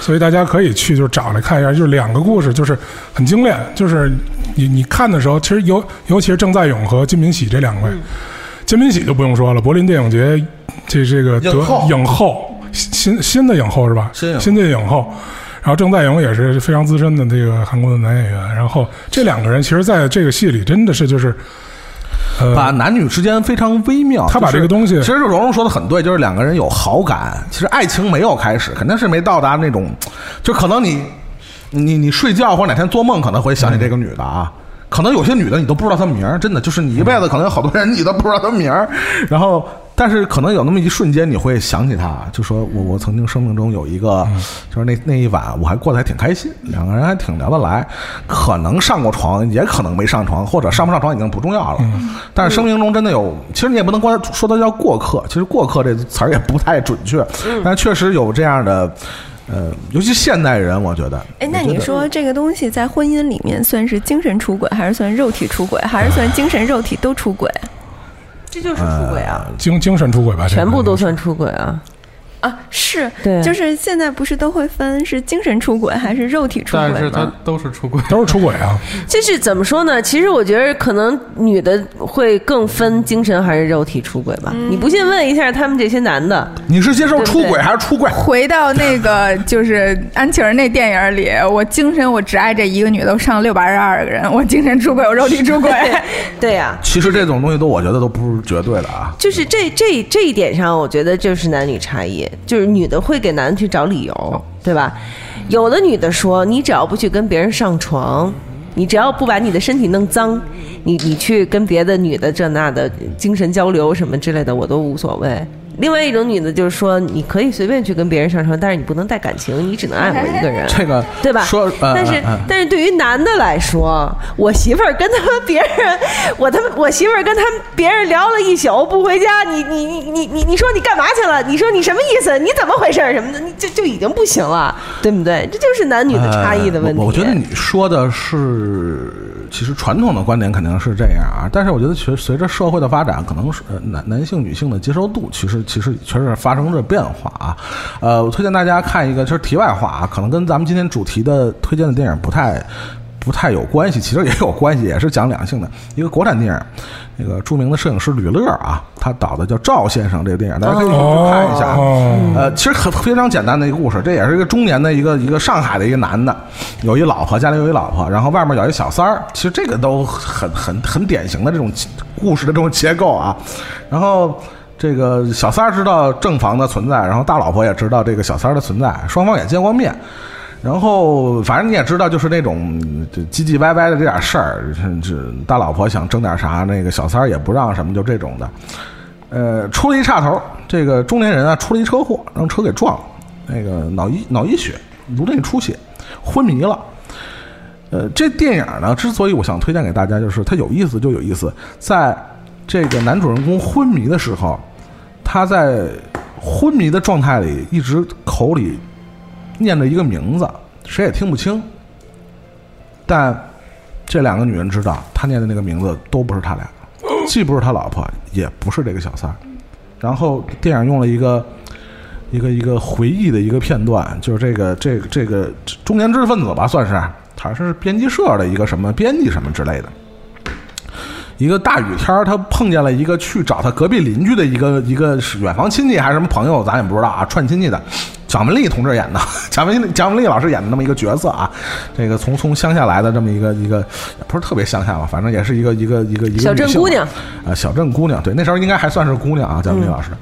所以大家可以去就找来看一下。就是两个故事，就是很精炼。就是你你看的时候，其实尤尤其是郑在勇和金敏喜这两位。金敏喜就不用说了，柏林电影节这这个得影后新新的影后是吧？新晋影后，然后郑在勇也是非常资深的这个韩国的男演员。然后这两个人其实在这个戏里真的是就是，呃，
把男女之间非常微妙。
他把这个东西，
其实蓉蓉说的很对，就是两个人有好感，其实爱情没有开始，肯定是没到达那种，就可能你你你睡觉或者哪天做梦可能会想起这个女的啊。可能有些女的你都不知道她名儿，真的就是你一辈子可能有好多人你都不知道她名儿，然后但是可能有那么一瞬间你会想起她，就说我我曾经生命中有一个，就是那那一晚我还过得还挺开心，两个人还挺聊得来，可能上过床，也可能没上床，或者上不上床已经不重要了，但是生命中真的有，其实你也不能光说他叫过客，其实过客这词儿也不太准确，但确实有这样的。呃，尤其现代人，我觉得。
哎，那你说这个东西在婚姻里面算是精神出轨，还是算肉体出轨，还是算精神肉体都出轨？
这就是出轨啊，
精精神出轨吧，
全部都算出轨啊。
啊，是，
对，
就是现在不是都会分是精神出轨还是肉体出轨
但是它都是出轨，
都是出轨啊。
就是怎么说呢？其实我觉得可能女的会更分精神还是肉体出轨吧。你不信问一下他们这些男的，
你是接受出轨还是出轨？
回到那个 就是安琪儿那电影里，我精神我只爱这一个女的，我上了六百二十二个人，我精神出轨，我肉体出轨。
对呀，
其实这种东西都我觉得都不是绝对的啊。
就是这这这一点上，我觉得就是男女差异。就是女的会给男的去找理由，对吧？有的女的说，你只要不去跟别人上床，你只要不把你的身体弄脏，你你去跟别的女的这那的精神交流什么之类的，我都无所谓。另外一种女的，就是说，你可以随便去跟别人上床，但是你不能带感情，你只能爱我 一个人。
这个
对吧？
说，
但是但是对于男的来说，我媳妇儿跟他们别人，我他妈我媳妇儿跟他们别人聊了一宿不回家，你你你你你你说你干嘛去了？你说你什么意思？你怎么回事？什么的？你就就已经不行了，对不对？这就是男女的差异的问题。
我觉得你说的是，其实传统的观点肯定是这样啊，但是我觉得，其实随着社会的发展，可能是男男性女性的接受度，其实。其实确实发生着变化啊，呃，我推荐大家看一个，就是题外话啊，可能跟咱们今天主题的推荐的电影不太不太有关系，其实也有关系，也是讲两性的一个国产电影，那个著名的摄影师吕乐啊，他导的叫《赵先生》这个电影，大家可以去看一下。呃，其实很非常简单的一个故事，这也是一个中年的一个一个上海的一个男的，有一老婆，家里有一老婆，然后外面有一小三儿，其实这个都很很很典型的这种故事的这种结构啊，然后。这个小三儿知道正房的存在，然后大老婆也知道这个小三儿的存在，双方也见过面，然后反正你也知道，就是那种就唧唧歪歪的这点事儿，这大老婆想争点啥，那个小三儿也不让什么，就这种的。呃，出了一岔头，这个中年人啊出了一车祸，让车给撞了，那个脑溢脑溢血，颅内出血，昏迷了。呃，这电影呢，之所以我想推荐给大家，就是它有意思就有意思，在这个男主人公昏迷的时候，他在昏迷的状态里一直口里念着一个名字，谁也听不清。但这两个女人知道，他念的那个名字都不是他俩，既不是他老婆，也不是这个小三儿。然后电影用了一个一个一个回忆的一个片段，就是这个这个这个中年知识分子吧，算是。他是编辑社的一个什么编辑什么之类的，一个大雨天儿，他碰见了一个去找他隔壁邻居的一个一个是远房亲戚还是什么朋友，咱也不知道啊，串亲戚的。蒋雯丽同志演的，蒋雯蒋雯丽老师演的那么一个角色啊，这个从从乡下来的这么一个一个，不是特别乡下吧，反正也是一个一个一个一个
小镇姑娘
啊，小镇姑娘，对，那时候应该还算是姑娘啊，蒋雯丽老师。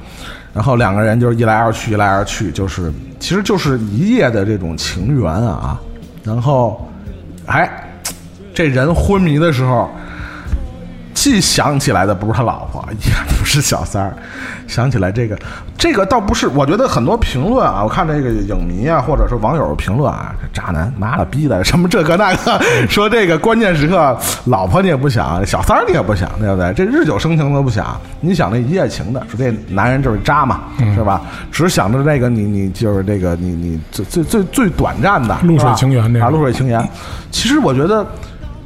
然后两个人就是一来二去，一来二去，就是其实就是一夜的这种情缘啊，然后。哎，这人昏迷的时候，既想起来的不是他老婆，也不是小三儿，想起来这个，这个倒不是。我觉得很多评论啊，我看这个影迷啊，或者说网友评论啊，这渣男妈了逼的，什么这个那个，说这个关键时刻，老婆你也不想，小三儿你也不想，对不对？这日久生情都不想，你想那一夜情的，说这男人就是渣嘛，是吧？只想着那个你你就是这个你你最最最最短暂的
露水情缘，
啊，露水情缘。其实我觉得，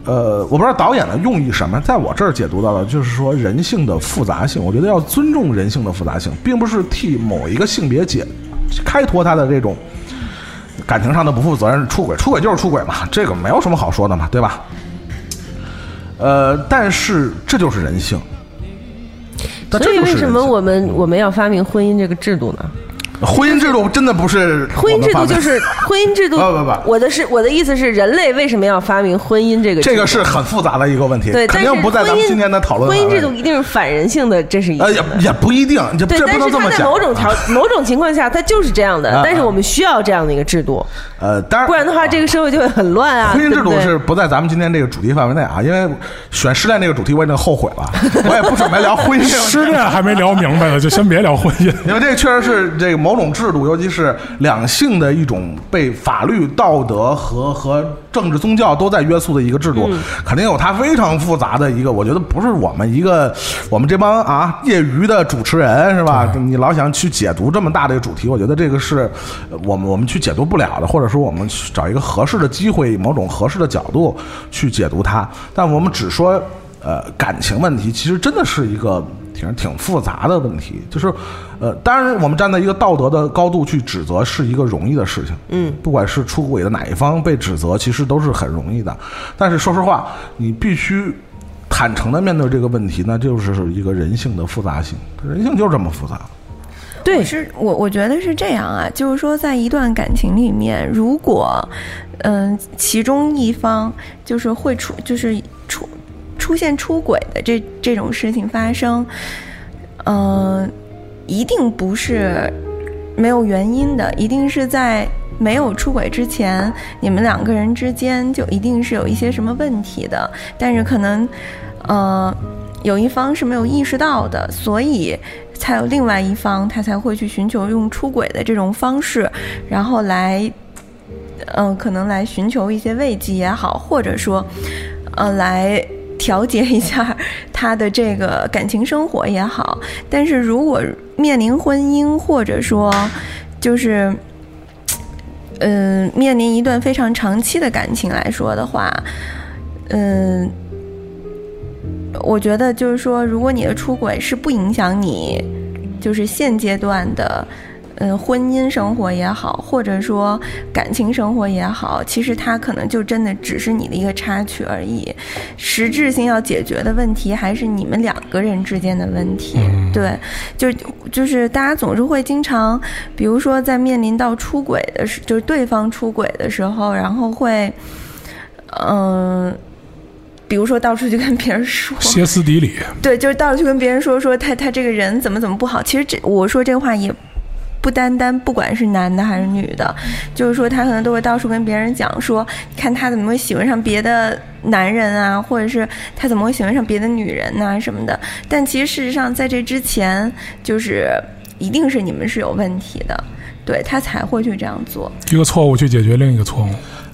呃，我不知道导演的用意什么，在我这儿解读到的，就是说人性的复杂性。我觉得要尊重人性的复杂性，并不是替某一个性别解开脱他的这种感情上的不负责任、出轨。出轨就是出轨嘛，这个没有什么好说的嘛，对吧？呃，但是这就是人性。
所以为什么我们我们要发明婚姻这个制度呢？
婚姻制度真的不是
婚姻制度，就是婚姻制度。
不不不，
我的是我的意思是，人类为什么要发明婚姻这个？
这个是很复杂的一个问题，
对，
肯定不在咱们今天的讨论。
婚姻制度一定是反人性的，这是一。呃，
也也不一定，这
不
能这么讲。
在某种条 某种情况下，它就是这样的。但是我们需要这样的一个制度。
呃，当然，
不然的话，这个社会就会很乱啊。
婚姻制度是不在咱们今天这个主题范围内啊，因为选失恋这个主题我已经后悔了，我也不准备聊婚姻。
失恋还没聊明白呢，就先别聊婚姻，
因为这个确实是这个某种制度，尤其。是两性的一种被法律、道德和和政治、宗教都在约束的一个制度，肯定有它非常复杂的一个。我觉得不是我们一个我们这帮啊业余的主持人是吧？你老想去解读这么大的一个主题，我觉得这个是我们我们去解读不了的，或者说我们去找一个合适的机会，某种合适的角度去解读它。但我们只说呃感情问题，其实真的是一个。挺挺复杂的问题，就是，呃，当然我们站在一个道德的高度去指责是一个容易的事情，
嗯，
不管是出轨的哪一方被指责，其实都是很容易的。但是说实话，你必须坦诚的面对这个问题，那就是一个人性的复杂性，人性就是这么复杂。
对，
是我我觉得是这样啊，就是说在一段感情里面，如果，嗯，其中一方就是会出，就是出。现出轨的这这种事情发生，嗯，一定不是没有原因的，一定是在没有出轨之前，你们两个人之间就一定是有一些什么问题的。但是可能，呃，有一方是没有意识到的，所以才有另外一方他才会去寻求用出轨的这种方式，然后来，嗯，可能来寻求一些慰藉也好，或者说，呃，来。调节一下他的这个感情生活也好，但是如果面临婚姻，或者说就是，嗯，面临一段非常长期的感情来说的话，嗯，我觉得就是说，如果你的出轨是不影响你，就是现阶段的。嗯，婚姻生活也好，或者说感情生活也好，其实它可能就真的只是你的一个插曲而已。实质性要解决的问题还是你们两个人之间的问题。对，就就是大家总是会经常，比如说在面临到出轨的时，就是对方出轨的时候，然后会，嗯，比如说到处去跟别人说
歇斯底里。
对，就是到处去跟别人说说他他这个人怎么怎么不好。其实这我说这话也。不单单不管是男的还是女的，就是说他可能都会到处跟别人讲说，看他怎么会喜欢上别的男人啊，或者是他怎么会喜欢上别的女人呐、什么的。但其实事实上，在这之前，就是一定是你们是有问题的，对他才会去这样做。
一个错误去解决另一个错误。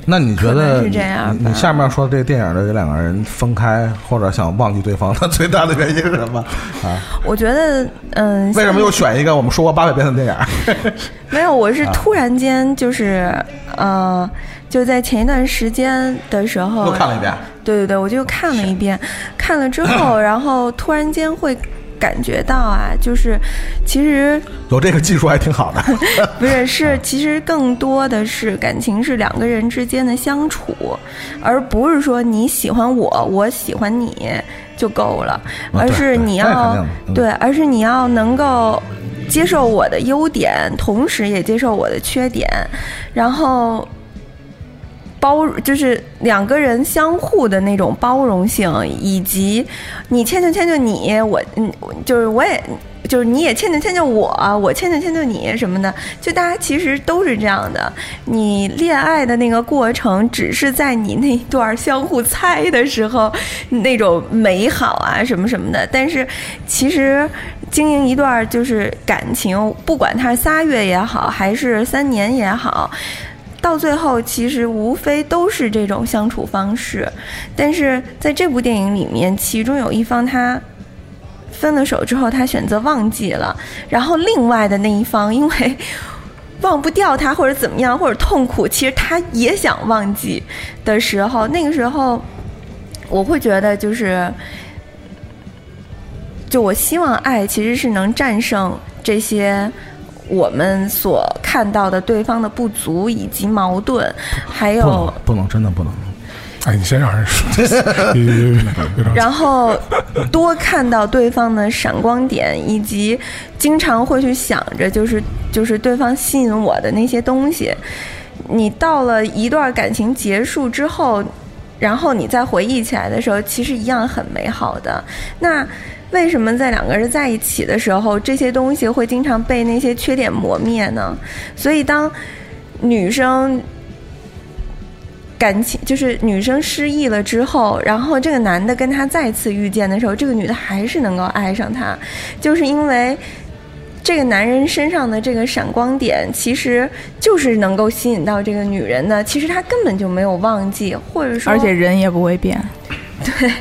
那你觉得
是这样
你你下面说的这个电影的这两个人分开或者想忘记对方他最大的原因是什么 啊？
我觉得，嗯，
为什么又选一个我们说过八百遍的电影？
没有，我是
啊
突然间就是，呃，就在前一段时间的时候，
又看了一遍。
对对对，我就看了一遍，看了之后，然后突然间会感觉到啊，就是其实
有这个技术还挺好的。
不是，是其实更多的是感情是两个人之间的相处，而不是说你喜欢我，我喜欢你就够了，而是你要对，而是你要能够接受我的优点，同时也接受我的缺点，然后。包就是两个人相互的那种包容性，以及你迁就迁就你，我嗯，就是我也就是你也迁就迁就我，我迁就迁就你什么的，就大家其实都是这样的。你恋爱的那个过程，只是在你那段相互猜的时候那种美好啊什么什么的，但是其实经营一段就是感情，不管它是仨月也好，还是三年也好。到最后，其实无非都是这种相处方式，但是在这部电影里面，其中有一方他分了手之后，他选择忘记了，然后另外的那一方因为忘不掉他或者怎么样或者痛苦，其实他也想忘记的时候，那个时候我会觉得就是，就我希望爱其实是能战胜这些。我们所看到的对方的不足以及矛盾，还
不
有
能不能，真的不能。
哎，你先让人说，
然后多看到对方的闪光点，以及经常会去想着，就是就是对方吸引我的那些东西。你到了一段感情结束之后，然后你再回忆起来的时候，其实一样很美好的。那为什么在两个人在一起的时候，这些东西会经常被那些缺点磨灭呢？所以当女生感情就是女生失忆了之后，然后这个男的跟她再次遇见的时候，这个女的还是能够爱上他，就是因为这个男人身上的这个闪光点，其实就是能够吸引到这个女人的。其实他根本就没有忘记，或者说，
而且人也不会变。
对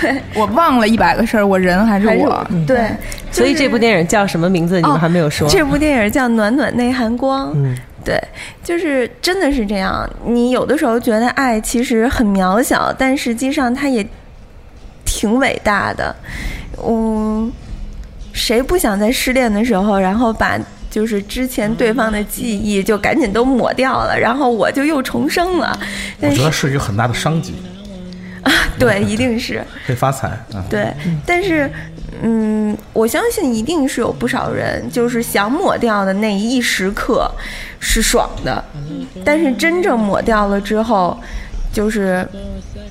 对，
我忘了一百个事儿，我人还是我。
对，
所以这部电影叫什么名字？你们还没有说。
这部电影叫《暖暖内含光》。
嗯，
对，就是真的是这样。你有的时候觉得爱其实很渺小，但实际上它也挺伟大的。嗯，谁不想在失恋的时候，然后把就是之前对方的记忆就赶紧都抹掉了，然后我就又重生了。
我觉得是一个很大的商机，
对，一定是。
可以发财啊。
对，但是，嗯，我相信一定是有不少人就是想抹掉的那一时刻是爽的，但是真正抹掉了之后，就是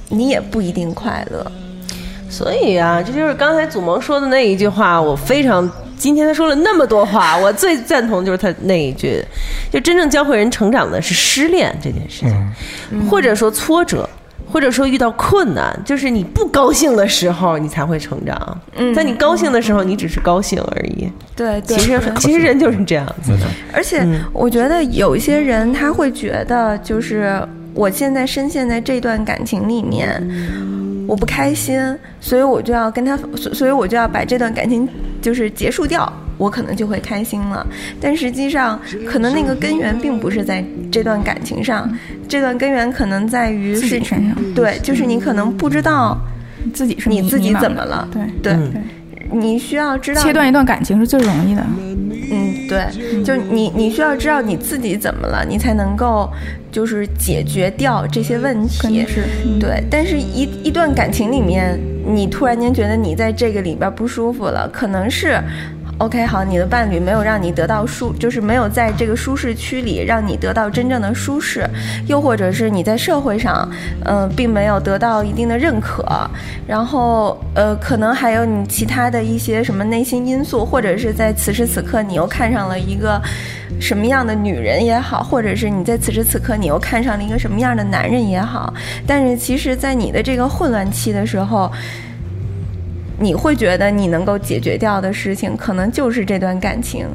你也不一定快乐。
所以啊，这就是刚才祖萌说的那一句话，我非常。今天他说了那么多话，我最赞同就是他那一句，就真正教会人成长的是失恋这件事情，
嗯
或者说挫折，或者说遇到困难，就是你不高兴的时候，你才会成长。
嗯
在你高兴的时候，你只是高兴而已。
对对，
其实其实人就是这样子的。
而且我觉得有一些人他会觉得，就是我现在深陷在这段感情里面，我不开心，所以我就要跟他，所所以我就要把这段感情就是结束掉，我可能就会开心了。但实际上，可能那个根源并不是在这段感情上，这段根源可能在于是
身上
对，就是你可能不知道
自己是
你自己怎么了，
对
对，
嗯
你需要知道
切断一段感情是最容易的。
嗯，对，就是你你需要知道你自己怎么了，你才能够就是解决掉这些问题。对，但是一一段感情里面，你突然间觉得你在这个里边不舒服了，可能是 OK，好，你的伴侣没有让你得到舒，就是没有在这个舒适区里让你得到真正的舒适，又或者是你在社会上，嗯、并没有得到一定的认可，然后呃，可能还有你其他的一些什么内心因素，或者是在此时此刻你又看上了一个什么样的女人也好，或者是你在此时此刻你又看上了一个什么样的男人也好，但是其实，在你的这个混乱期的时候。你会觉得你能够解决掉的事情，可能就是这段感情，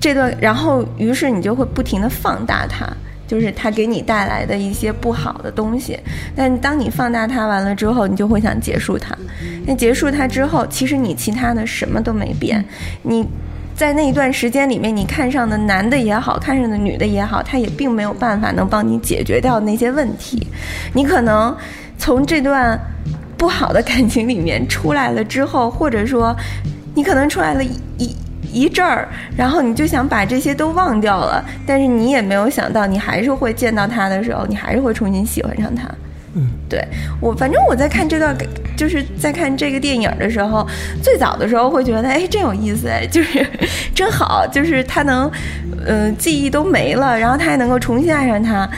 这段，然后于是你就会不停的放大它，就是它给你带来的一些不好的东西。但当你放大它完了之后，你就会想结束它。那结束它之后，其实你其他的什么都没变，你。在那一段时间里面，你看上的男的也好看上的女的也好，他也并没有办法能帮你解决掉那些问题。你可能从这段不好的感情里面出来了之后，或者说你可能出来了一一一阵儿，然后你就想把这些都忘掉了，但是你也没有想到，你还是会见到他的时候，你还是会重新喜欢上他。嗯，对我，反正我在看这段，就是在看这个电影的时候，最早的时候会觉得，哎，真有意思，哎，就是真好，就是他能，呃，记忆都没了，然后他还能够重新爱上他，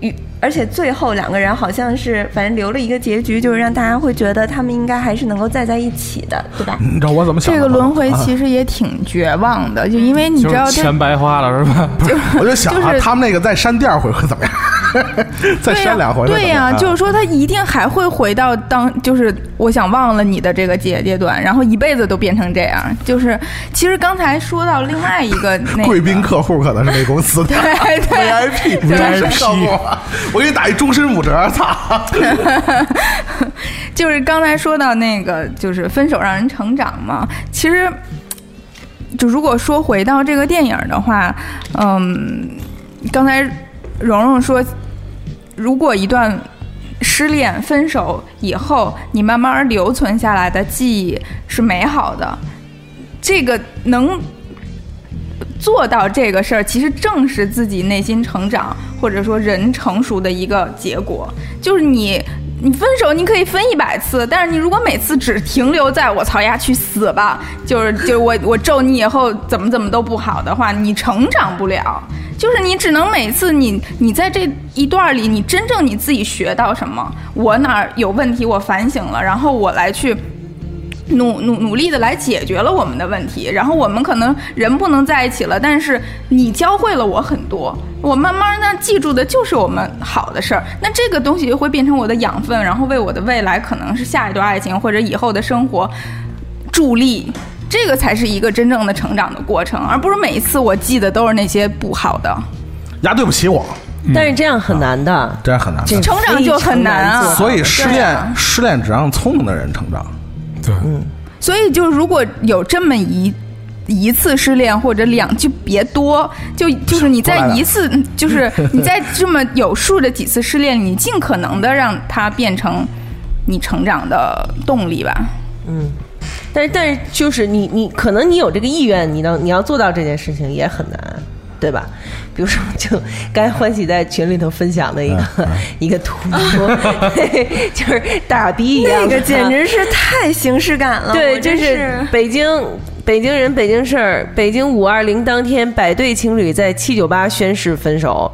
与而且最后两个人好像是，反正留了一个结局，就是让大家会觉得他们应该还是能够再在一起的，对吧？
你知道我怎么想？
这个轮回
啊
其实也挺绝望的，就因为你知道
钱白花了是吧？
我就想啊，
就是
他们那个再删第二回会怎么样？再
对呀
删两回会怎么
对，呀、就是说他一定还会回到当，就是我想忘了你的这个阶阶段，然后一辈子都变成这样。就是其实刚才说到另外一个那个
贵宾客户可能是那公司的
对对
VIP
对
终身客户，我给你打一终身五折，操！
就是刚才说到那个，就是分手让人成长嘛。其实，就如果说回到这个电影的话，嗯，刚才蓉蓉说，如果一段失恋分手以后，你慢慢留存下来的记忆是美好的，这个能。做到这个事儿，其实正是自己内心成长或者说人成熟的一个结果。就是你，你分手你可以分一百次，但是你如果每次只停留在我操呀去死吧，就是就我我咒你以后怎么怎么都不好的话，你成长不了。就是你只能每次你你在这一段里，你真正你自己学到什么，我哪儿有问题，我反省了，然后我来去。努努努力的来解决了我们的问题，然后我们可能人不能在一起了，但是你教会了我很多，我慢慢的记住的就是我们好的事儿，那这个东西会变成我的养分，然后为我的未来可能是下一段爱情或者以后的生活助力，这个才是一个真正的成长的过程，而不是每一次我记得都是那些不好的，
呀，对不起我，
但是这样很难的，
这样很难。
的
成长就很难啊
所以失恋
啊，
失恋只让聪明的人成长。
对，
所以就如果有这么一一次失恋或者两，就别多，就就是你在一次，就是你在这么有数的几次失恋，你尽可能的让它变成你成长的动力吧。
嗯但是但是就是你你可能你有这个意愿，你能你要做到这件事情也很难，对吧？比如说，就刚才欢喜在群里头分享的一个、一个图，就是大傻逼一样的，
那个简直是太形式感了，
对，
我真
就是
是
北京北京人北京事儿，北京五二零当天，百对情侣在七九八宣誓分手。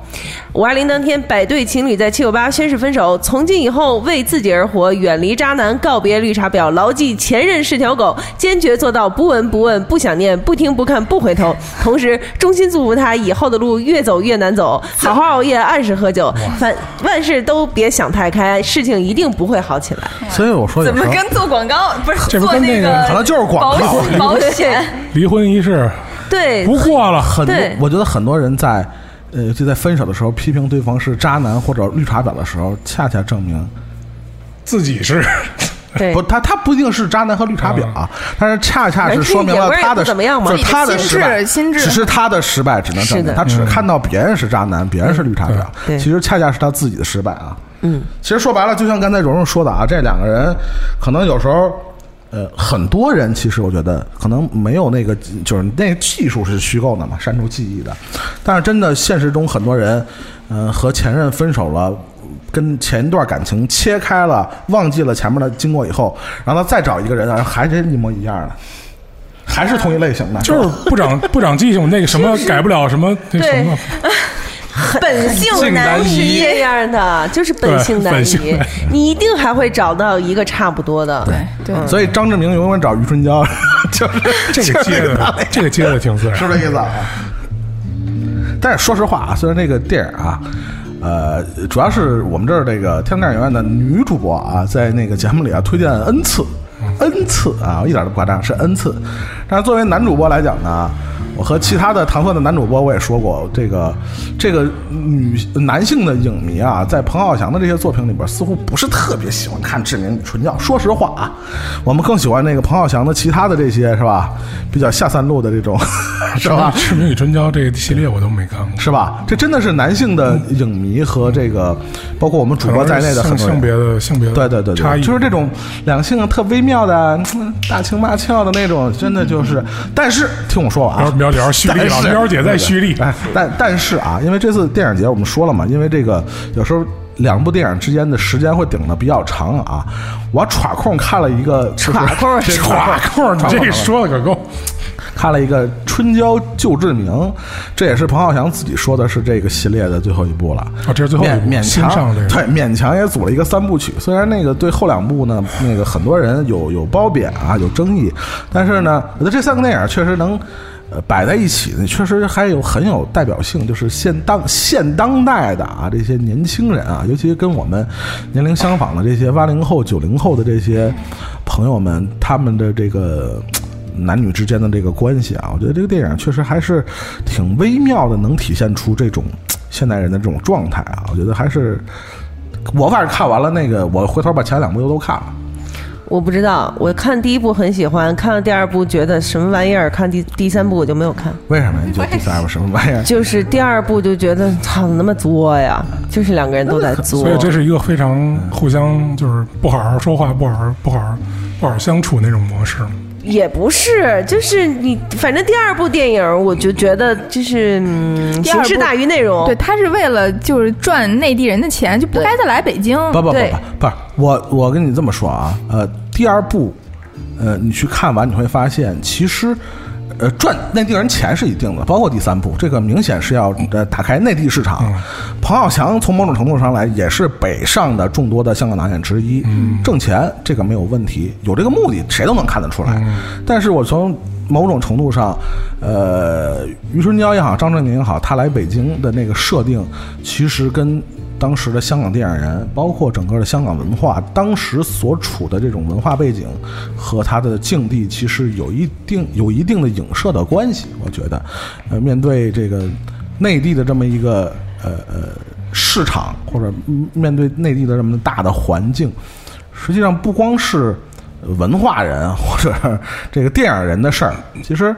五二零当天，百对情侣在七九八宣誓分手，从今以后为自己而活，远离渣男，告别绿茶婊，牢记前任是条狗，坚决做到不闻不问、不想念、不听不看、不回头。同时，衷心祝福他以后的路越走越难走，好好熬夜，按时喝酒，反万事都别想太开，事情一定不会好起来。
所以我说
怎么跟做广告不是
这不
做
跟那个
个
可能就是广告
保 保险？
离婚仪式
对，
不过了，
很多，我觉得很多人在呃就在分手的时候批评对方是渣男或者绿茶婊的时候，恰恰证明
自己是
对
不，他他不一定是渣男和绿茶婊啊，但是恰恰是说明了他的就是他的失败，
心智
只是他的失败只能证明他只看到别人是渣男，别人是绿茶婊，其实恰恰是他自己的失败啊。
嗯，
其实说白了，就像刚才蓉蓉说的啊，这两个人可能有时候。呃，很多人其实我觉得可能没有那个，就是那个技术是虚构的嘛，删除记忆的。但是真的现实中很多人，嗯、和前任分手了，跟前一段感情切开了，忘记了前面的经过以后，然后他再找一个人，然后还是一模一样的，还是同一类型的，
就是不长不长记性，那个什么改不了什么那什么。
本性难移这样的，就是本性难移，你一定还会找到一个差不多的。
对。对，
所以张志明永远找余春娇，就是
这个接的，这个接的挺自然，
是这意思啊。但是说实话啊，虽然那个电影啊，呃，主要是我们这儿这个天电影院的女主播啊，在那个节目里啊推荐 n 次，n 次啊，一点都不夸张，是 n 次。但是作为男主播来讲呢。我和其他的糖蒜的男主播我也说过，这个这个女男性的影迷啊，在彭浩翔的这些作品里边，似乎不是特别喜欢看《志明与春娇》。说实话啊，我们更喜欢那个彭浩翔的其他的这些是吧？比较下三路的这种，是吧？
《志明与春娇》这个系列我都没看过，
是吧？这真的是男性的影迷和这个包括我们主播在内的很多
性别的性别的
对对对
差异，
就是这种两性特微妙的大情骂俏的那种，真的就是。但是听我说啊。
聊蓄力了，喵姐在蓄力。
但但是啊，因为这次电影节我们说了嘛，因为这个有时候两部电影之间的时间会顶的比较长啊。我耍空看了一个
耍空
耍空，你这说的可够。
看了一个《春娇救志明》，这也是彭浩翔自己说的是这个系列的最后一部了。
哦，这是最后
勉勉强对勉强也组了一个三部曲。虽然那个对后两部呢，那个很多人有有褒贬啊，有争议，但是呢，我觉得这三个电影确实能。呃，摆在一起呢，确实还有很有代表性，就是现当现当代的啊，这些年轻人啊，尤其跟我们年龄相仿的这些八零后、九零后的这些朋友们，他们的这个男女之间的这个关系啊，我觉得这个电影确实还是挺微妙的，能体现出这种现代人的这种状态啊。我觉得还是我反正看完了那个，我回头把前两部又都看了。
我不知道，我看第一部很喜欢，看了第二部觉得什么玩意儿，看第第三部我就没有看。
为什么？你觉得第三部什么玩意儿？
就是第二部就觉得操那么作呀，就是两个人都在作。
所以这是一个非常互相就是不好好说话，不好好不好不好相处那种模式。
也不是，就是你反正第二部电影我就觉得就是嗯，形式大于内容。
对他是为了就是赚内地人的钱，就不该再来北京。
不不不不，不是我我跟你这么说啊，呃。第二部，呃，你去看完你会发现，其实，呃，赚内地人钱是一定的，包括第三部，这个明显是要呃打开内地市场。彭浩翔从某种程度上来也是北上的众多的香港导演之一，挣钱这个没有问题，有这个目的谁都能看得出来。但是我从某种程度上，呃，余春娇也好，张正宁也好，他来北京的那个设定，其实跟。当时的香港电影人，包括整个的香港文化，当时所处的这种文化背景和他的境地，其实有一定有一定的影射的关系。我觉得，呃，面对这个内地的这么一个呃呃市场，或者面对内地的这么大的环境，实际上不光是文化人或者这个电影人的事儿，其实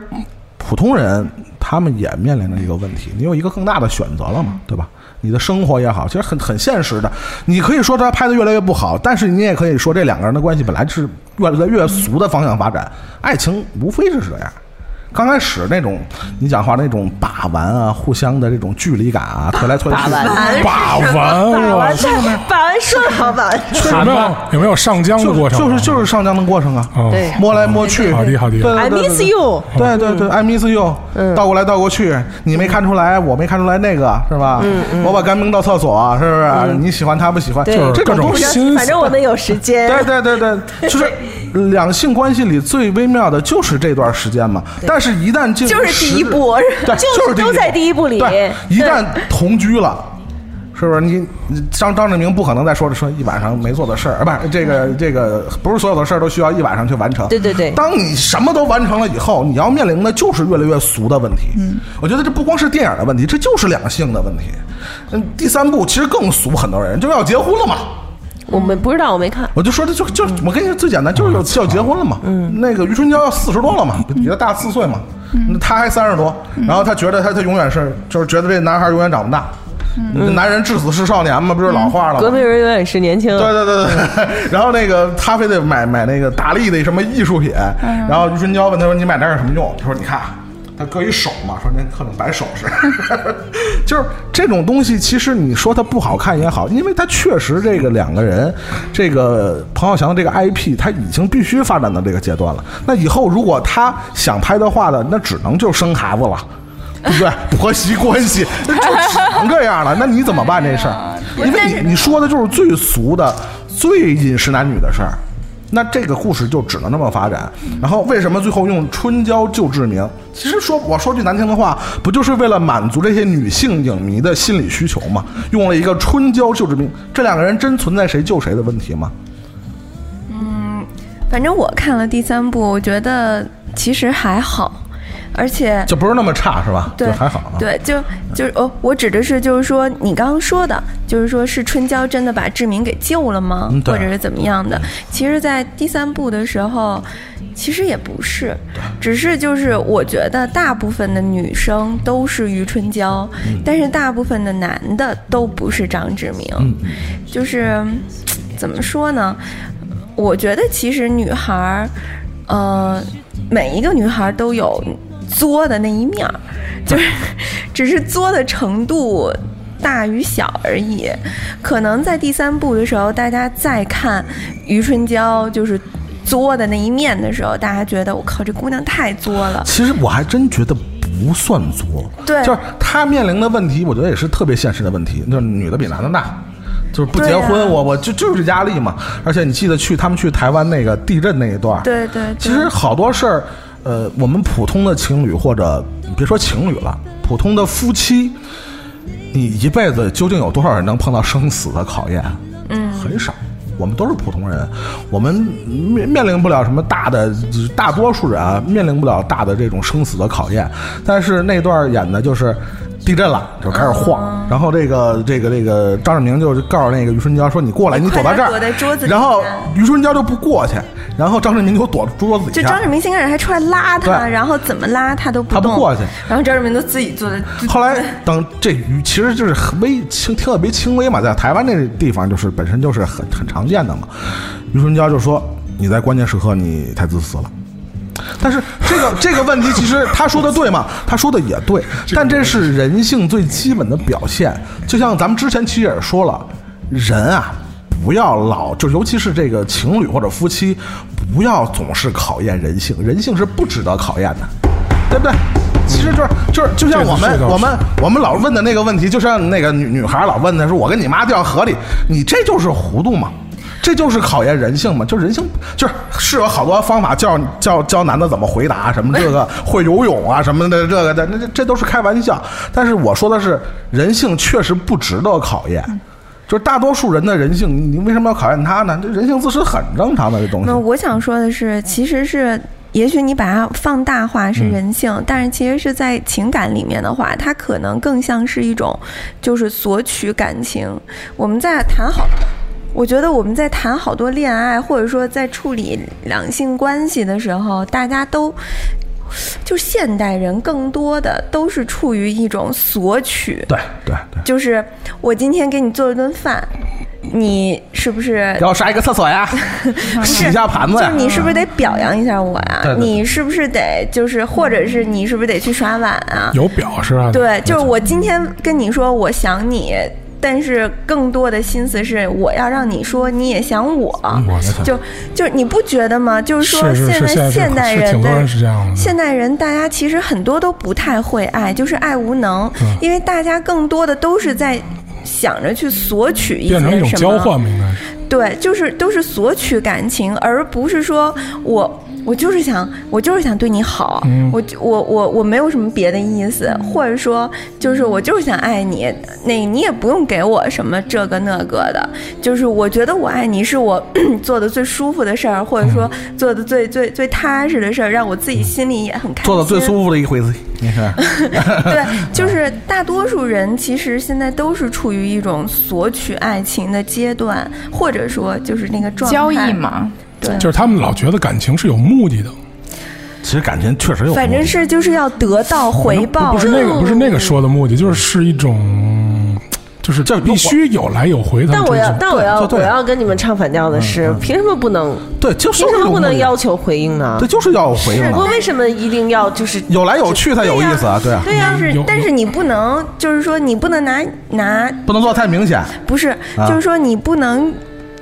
普通人他们也面临着一个问题：你有一个更大的选择了嘛，对吧？你的生活也好，其实很很现实的。你可以说他拍的越来越不好，但是你也可以说这两个人的关系本来是越来越俗的方向发展。爱情无非是这样。刚开始那种你讲话那种把玩啊，互相的这种距离感啊，推来推去，
把玩，
把玩，
把玩，把玩说的好玩。
有没有有没有上浆的过程？
就是就是上浆的过程啊，
对，
摸来摸去，
好的好的。
I miss you，
对对对，I miss you，倒过来倒过去，你没看出来，我没看出来那个是吧？我把干冰倒厕所，是不是？你喜欢他不喜欢？
就是这种心
反正我们有时间。
对对对对，就是 两性关系里最微妙的就是这段时间嘛。但是，一旦进
就是第一步，
就是
都在第一步里。
对，一旦同居了，是不是你张张志明不可能再说说一晚上没做的事儿，不是这个这个不是所有的事儿都需要一晚上去完成。
对对对。
当你什么都完成了以后，你要面临的就是越来越俗的问题。嗯，我觉得这不光是电影的问题，这就是两性的问题。嗯，第三部其实更俗，很多人就要结婚了嘛。
我们不知道，我没看。
我就说的就就我跟你说最简单，就是要要结婚了嘛。嗯。那个余春娇要四十多了嘛，比他大四岁嘛。他还三十多，然后他觉得他他永远是就是觉得这男孩永远长不大，男人至死是少年嘛，不是老话了吗？
革命人永远是年轻。
对对对对。然后那个他非得买买那个达利的什么艺术品，然后余春娇问他说：“你买那有什么用？”他说：“你看，他搁一手嘛，说那可能摆手势，就是这种东西。其实你说它不好看也好，因为它确实这个两个人，这个彭浩翔这个 IP，他已经必须发展到这个阶段了。那以后如果他想拍的话呢，那只能就生孩子了，对不对？婆媳关系就只能这样了。那你怎么办这事儿？因为你你说的就是最俗的、最饮食男女的事儿。那这个故事就只能那么发展。然后为什么最后用春娇救志明？其实说我说句难听的话，不就是为了满足这些女性影迷的心理需求吗？用了一个春娇救志明，这两个人真存在谁救谁的问题吗？
嗯，反正我看了第三部，我觉得其实还好。而且
就不是那么差，是吧？
对，
还好。
对，就就是哦，我指的是，就是说你刚刚说的，就是说是春娇真的把志明给救了吗？或者是怎么样的？其实，在第三部的时候，其实也不是，只是就是我觉得大部分的女生都是余春娇，但是大部分的男的都不是张志明。就是怎么说呢？我觉得其实女孩儿，呃，每一个女孩都有。作的那一面儿，就是只是作的程度大与小而已。可能在第三部的时候，大家再看余春娇就是作的那一面的时候，大家觉得我靠，这姑娘太作了。
其实我还真觉得不算作，
对，
就是她面临的问题，我觉得也是特别现实的问题，就是女的比男的大，就是不结婚，我我就就是压力嘛。而且你记得去他们去台湾那个地震那一段，
对对，
其实好多事儿。呃，我们普通的情侣或者别说情侣了，普通的夫妻，你一辈子究竟有多少人能碰到生死的考验？
嗯，
很少。我们都是普通人，我们面面临不了什么大的，大多数人啊，面临不了大的这种生死的考验。但是那段演的就是。地震了，就开始晃，然后这个这个这个张志明就告诉那个于春娇说：“你过来，你躲到这儿。”然后于春娇就不过去，然后张志明就躲桌子
底下。就张志明先开始还出来拉他，然后怎么拉他都不
他不过去，
然后张志明都自己坐在。
后来等这鱼其实就是微轻特别轻微嘛，在台湾那地方就是本身就是很很常见的嘛。于春娇就说：“你在关键时刻你太自私了。”但是这个这个问题，其实他说的对吗？他说的也对，但这是人性最基本的表现。就像咱们之前其实也说了，人啊，不要老就尤其是这个情侣或者夫妻，不要总是考验人性，人性是不值得考验的，对不对？其实就是就是就像我们我们我们老问的那个问题，就像那个女女孩老问的是，我跟你妈掉河里，你这就是糊涂嘛？这就是考验人性嘛，就人性就是是有好多方法教教教男的怎么回答什么这个 会游泳啊什么的这个的那这这都是开玩笑，但是我说的是人性确实不值得考验，就是大多数人的人性，你为什么要考验他呢？这人性自私很正常的这东西。
那我想说的是，其实是也许你把它放大化是人性，但是其实是在情感里面的话，它可能更像是一种就是索取感情。我们在谈好。我觉得我们在谈好多恋爱，或者说在处理两性关系的时候，大家都就现代人更多的都是处于一种索取。
对对对，
就是我今天给你做了顿饭，你是不是
要刷一个厕所呀？洗一下盘子呀？
就你是不是得表扬一下我呀？你是不是得就是，或者是你是不是得去刷碗啊？
有表示啊？
对，就是我今天跟你说我想你。但是更多的心思是，我要让你说你也想我，就就你不觉得吗？就是说，现在现代人的现代人，大家其实很多都不太会爱，就是爱无能，因为大家更多的都是在想着去索取一些什么，
变成一种交换，应该是。
对，就是都是索取感情，而不是说我。我就是想，我就是想对你好，我我我我没有什么别的意思，或者说就是我就是想爱你，那你也不用给我什么这个那个的，就是我觉得我爱你是我 做的最舒服的事儿，或者说做的最最最踏实的事儿，让我自己心里也很开心。
做的最舒服的一回事，你说？
对，就是大多数人其实现在都是处于一种索取爱情的阶段，或者说就是那个状态
交易嘛。
就是他们老觉得感情是有目的的，
其实感情确实有，
反正是就是要得到回报。
不是那个，不是那个说的目的，就是是一种。就是
这
必须有来有回。
但我要，但我要，我要跟你们唱反调的是，凭什么不能？
对，就是
凭什么不能要求回应呢？
对，就是要回应的，
我为什么一定要就是
有来有去才有意思啊？对啊，
对啊、是，但是你不能，就是说你不能拿拿，
不能做太明显。
不是，
啊
就是说你不能，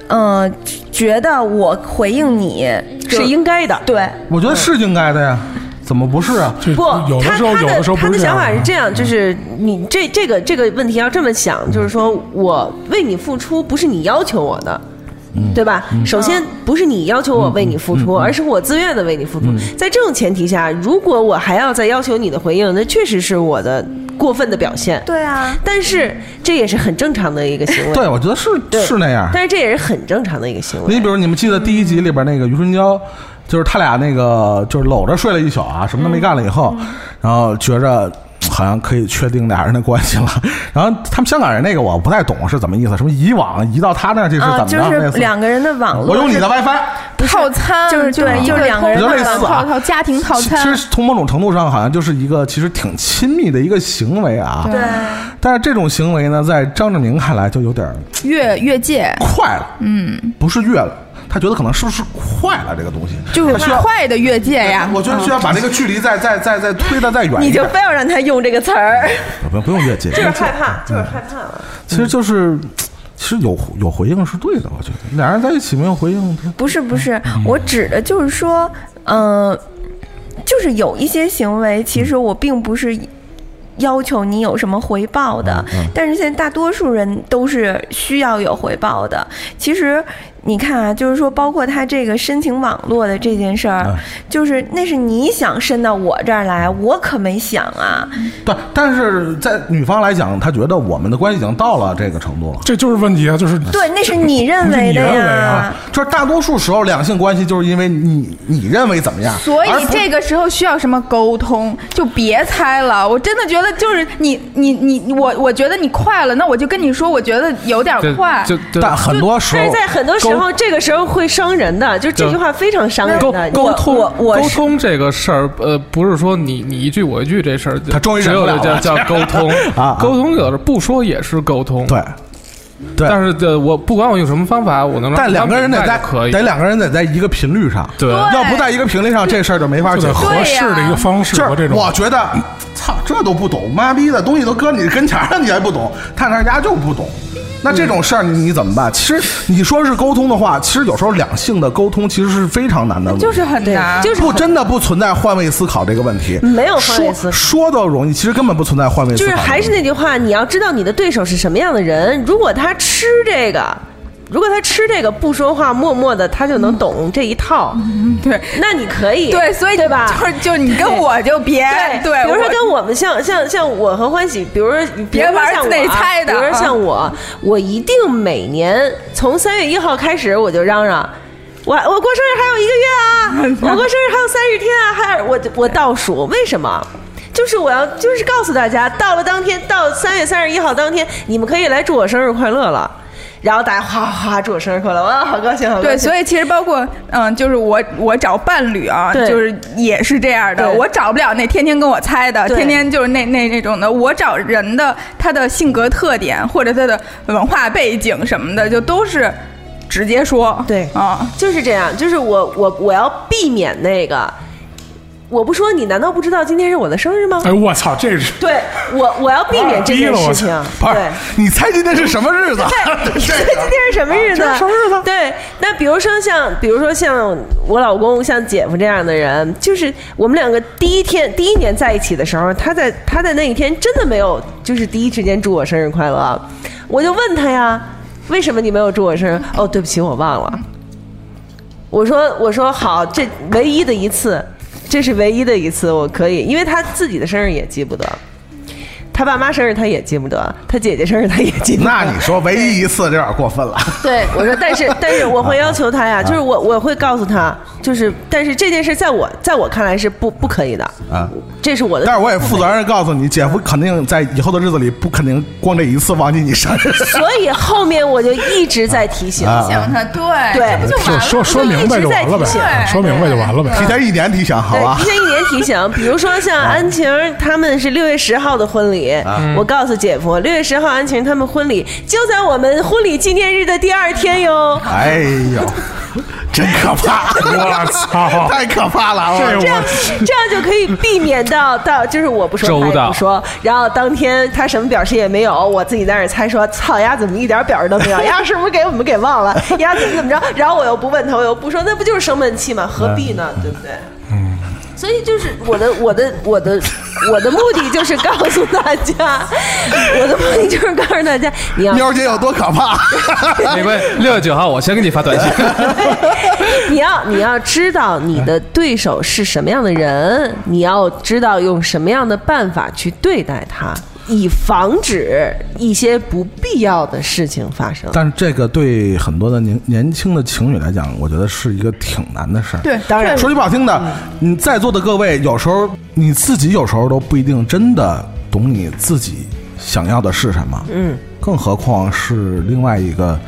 呃，觉得我回应你
是应该的？
对，
我觉得是应该的呀，怎么不是啊？
不，他
有的时候，
他
有的时候不
他的想法是这样，就是你这这个这个问题要这么想，就是说我为你付出不是你要求我的。对吧？首先不是你要求我为你付出，而是我自愿的为你付出。在这种前提下，如果我还要再要求你的回应，那确实是我的过分的表现。
对啊，
但是这也是很正常的一个行为。
对，我觉得是是那样。
但是这也是很正常的一个行为。
你比如你们记得第一集里边那个余春娇，就是他俩那个就是搂着睡了一宿啊，什么都没干了以后，然后觉着。好像可以确定俩人的关系了，然后他们香港人那个我不太懂是怎么意思，什么移网移到他那儿去是怎
啊，
么着？
就是两个人的网络，
我用你的 WiFi，
套餐
就是对就是两个人
的
套套
网
套家庭套
其
餐。
其，实从某种程度上好像就是一个其实挺亲密的一个行为啊。
对，
但是这种行为呢，在张志明看来就有点
越越界，
快了，嗯，不是越了，他觉得可能是不是快了这个东西，
就是。快的越界呀。
我觉得需要把这个距离再再再再推的再远一点。
你就非要让他用这个词儿，
不用不用越界，
就是害怕，就是害怕了。
其实就是，其实有有回应是对的，我觉得俩人在一起没有回应，
不是不是，
嗯
我指的就是说，嗯、就是有一些行为，其实我并不是。要求你有什么回报的，
嗯
但是现在大多数人都是需要有回报的。其实你看啊，就是说，包括他这个申请网络的这件事儿，
嗯
就是那是你想申到我这儿来，我可没想啊。
对。但是在女方来讲，她觉得我们的关系已经到了这个程度了。
这就是问题啊，就是
对，那是你认为的
你认为
呀。
啊
就是大多数时候，两性关系就是因为你你认为怎么样，
所以这个时候需要什么沟通，就别猜了。我真的觉得就是你你你我我觉得你快了，那我就跟你说，我觉得有点快。
就就
但很多时候
但是在很多时候，这个时候会伤人的，就这句话非常伤人
沟
的。
沟通沟通这个事儿，呃，不是说你你一句我一句这事儿，
他终于
只有叫叫沟通。
啊啊。
沟通有的时候不说也是沟通，
对。对，
但是呃，我不管我用什么方法，我能让
但两个人得在得两个人得在一个频率上，
对。
要不在一个频率上，这事儿就没法解
合适的一个方式
就是
和这种。
我觉得，操，这都不懂，妈逼的东西都搁你跟前了，你还不懂，他那家就不懂。那这种事儿你你怎么办？其实你说是沟通的话，其实有时候两性的沟通其实是非常难的，
就是很难，
就是
不真的不存在换位思考这个问题，
没有换位思考
说说都容易，其实根本不存在换位思考。
就是还是那句话，你要知道你的对手是什么样的人。如果他吃这个，如果他吃这个不说话，默默的他就能懂这一套，
对
那你可以
对，所以
对吧？
就是就你跟我就别 对，
比如说跟我们像像像我和欢喜，比如说比如说
玩自
像我
的
比如说像我，我一定每年从三月一号开始我就嚷嚷。我我过生日还有一个月啊，我过生日还有三十天啊，还有我我倒数，为什么？就是我要就是告诉大家，到了当天，到三月三十一号当天，你们可以来祝我生日快乐了。然后大家哗哗哗祝我生日快乐，哇，好高兴，好高兴。
对，所以其实包括嗯，就是我我找伴侣啊，
对
就是也是这样的，我找不了那天天跟我猜的，
对
天天就是那那那种的。我找人的他的性格特点或者他的文化背景什么的，就都是直接说。
对
啊，
就是这样，就是我我我要避免那个，我不说你难道不知道今天是我的生日吗？
哎，我操，这是
对我我要避免这件 事情，
不是
对。
你猜今天是什么日子？
对，今天是什么日子？
今天什么日子
对，那比如说像，比如说像我老公、像姐夫这样的人，就是我们两个第一天、第一年在一起的时候，他在他在那一天真的没有，就是第一时间祝我生日快乐。我就问他呀，为什么你没有祝我生日？哦，对不起，我忘了。我说我说好，这唯一的一次，这是唯一的一次，我可以，因为他自己的生日也记不得，他爸妈生日他也记不得，他姐姐生日他也记不得。
那你说唯一一次这有点过分了。
对，我说，但是 但是我会要求他呀，就是我我会告诉他，就是但是这件事在我在我看来是不不可以的
啊，
这是我的。
但是我也负责任告诉你，姐夫肯定在以后的日子里不肯定光这一次忘记你生日。
所以后面我就一直在提醒，
他对
对
就
这不就完了吗？
说说明白就完了呗说明白就完了呗。
提前一年提醒，好
对，
吧
提？前一年提醒。比如说像安晴儿他们是六月十号的婚礼，礼。我告诉姐夫，六月十号安晴他们婚礼就在我们婚礼纪念日的第二天哟。
哎呦，真可怕！
我操，
太可怕了！
这
这样这样就可以避免到到，就是我不说他也不说，然后当天他什么表示也没有，我自己在那儿猜说，操丫，怎么一点表示都没有？丫，是不是给我们给忘了？丫，怎么怎么着？然后我又不问他，我又不说，那不就是生闷气吗？何必呢？对不对？嗯。所以就是我的我的我的 我的目的就是告诉大家，我的目的就是告诉大家，你要
喵姐有多可怕？
没关系，六月九号我先给你发短信。
你要你要知道你的对手是什么样的人，你要知道用什么样的办法去对待他，以防止一些不必要的事情发生。
但是这个对很多的年年轻的情侣来讲，我觉得是一个挺难的事儿。
对，
当然
说句不好听的，你在座的各位，有时候你自己有时候都不一定真的懂你自己想要的是什么。
嗯，
更何况是另外一个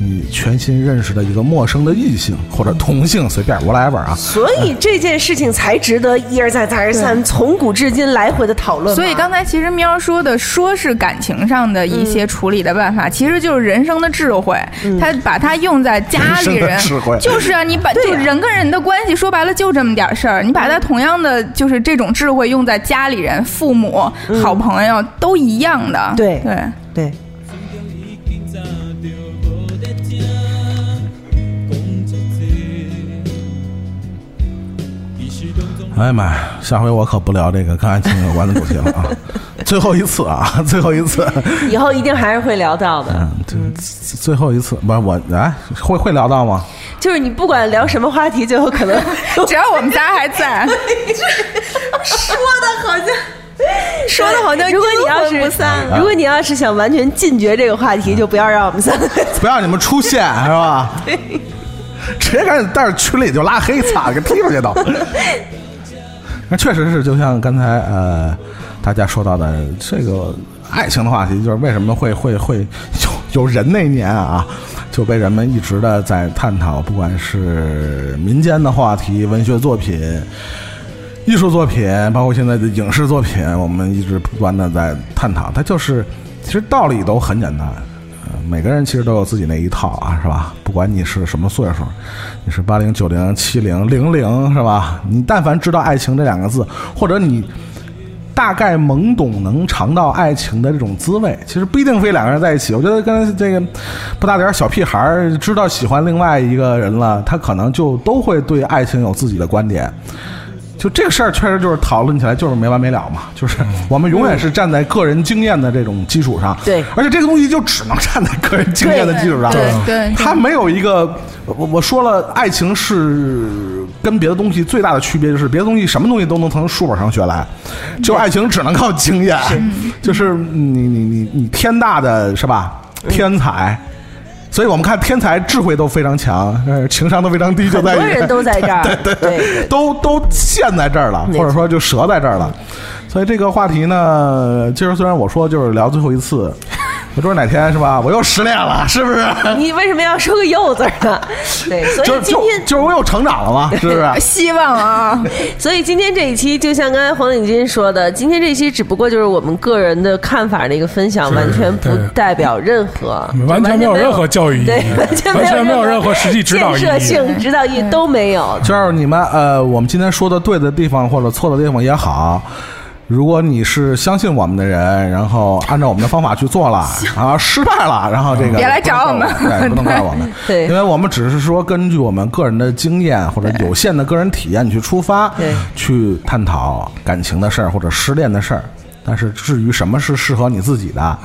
你全新认识的一个陌生的异性或者同性，随便 whatever 啊。
所以这件事情才值得一而再再而三，从古至今来回的讨论。
所以刚才其实喵说的，说是感情上的一些处理的办法，其实就是人生的智慧。他把它用在家里人
人智慧，
就是啊，你把就人跟人的关系说白了就这么点事儿，你把它同样的就是这种智慧用在家里人、父母、好朋友都一样的。
对
对。
对，
哎呀妈呀，下回我可不聊这个跟爱情有关的主题了啊！最后一次啊，最后一次，
以后一定还是会聊到的。
嗯，这最后一次，不是我哎，会会聊到吗？
就是你不管聊什么话题，最后可能
只要我们仨还在，
说的好像。说的好像，如果你要是
不散
如果你要是想完全禁绝这个话题，就不要让我们三个
不要你们出现是吧？直接赶紧带着群里就拉黑，操，给踢出去都。那确实是，就像刚才呃大家说到的这个爱情的话题，就是为什么会会会有有人那一年啊，就被人们一直的在探讨，不管是民间的话题、文学作品。艺术作品，包括现在的影视作品，我们一直不断的在探讨。它就是，其实道理都很简单，每个人其实都有自己那一套啊，是吧？不管你是什么岁数，你是八零、九零、七零、零零，是吧？你但凡知道爱情这两个字，或者你大概懵懂能尝到爱情的这种滋味，其实不一定非两个人在一起。我觉得跟这个不大点儿小屁孩儿知道喜欢另外一个人了，他可能就都会对爱情有自己的观点。就这个事儿，确实就是讨论起来就是没完没了嘛。就是我们永远是站在个人经验的这种基础上，
对
而且这个东西就只能站在个人经验的基础上，
对对
它没有一个，我我说了，爱情是跟别的东西最大的区别就是别的东西什么东西都能从书本上学来，就爱情只能靠经验，就是你你你你天大的是吧？天才。所以我们看天才智慧都非常强，呃，情商都非常低，就在于
很多人都在这儿，对对
都都陷在这儿了，或者说就折在这儿了。所以这个话题呢，今儿虽然我说就是聊最后一次，我说哪天是吧，我又失恋了，是不是？
你为什么要说个“又”字呢？对，所以今天
就是我又成长了嘛，是不是？
希望啊，
所以今天这一期，就像刚才黄领巾说的，今天这一期只不过就是我们个人的看法的一个分享，完全不代表任何，
完全没有任何教育意义
对，完全
完全没有任何实际指导意义
建设性指导意义都没有。
就是你们呃，我们今天说的对的地方或者错的地方也好，如果你是相信我们的人，然后按照我们的方法去做了，然后失败了，然后这个
别来找我们
对，不能怪我们，
对。
因为我们只是说根据我们个人的经验或者有限的个人体验去出发
对，
去探讨感情的事儿或者失恋的事儿。但是至于什么是适合你自己的，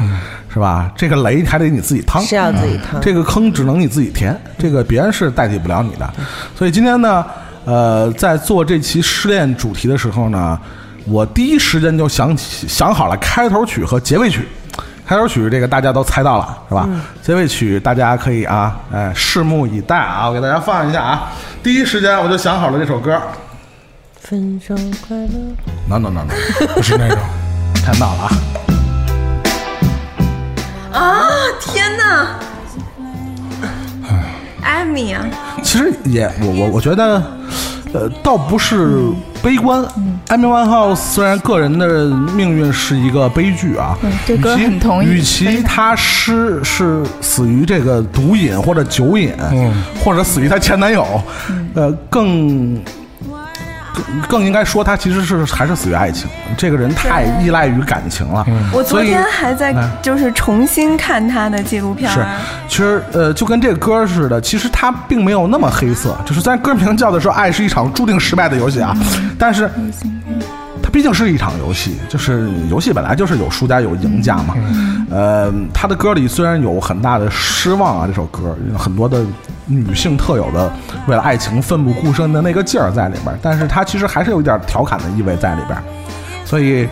是吧？这个雷还得你自己趟，
是要自己趟。
这个坑只能你自己填，这个别人是代替不了你的。所以今天呢，呃，在做这期失恋主题的时候呢，我第一时间就想起想好了开头曲和结尾曲。开头曲这个大家都猜到了是吧？结尾曲大家可以啊，哎，拭目以待啊！我给大家放一下啊。第一时间我就想好了这首歌。
分手快乐。
no no no no，
不是那种。
太闹了啊！
啊！天哪！艾米啊，
其实也我我我觉得，呃，倒不是悲观。Amy Winehouse 虽然个人的命运是一个悲剧啊，
这歌
与其
很同意
与其他失是死于这个毒瘾或者酒瘾，
嗯
或者死于她前男友，呃，更。更更应该说，他其实是还是死于爱情。这个人太依赖于感情了。
我昨天还在
哎
就是重新看他的纪录片儿，
是，其实呃，就跟这个歌似的，其实他并没有那么黑色。就是虽然歌名叫的说“爱是一场注定失败的游戏”啊，但是它毕竟是一场游戏，就是游戏本来就是有输家有赢家嘛。呃，他的歌里虽然有很大的失望啊，这首歌有很多的女性特有的为了爱情奋不顾身的那个劲儿在里边儿，但是他其实还是有一点调侃的意味在里边儿，所以。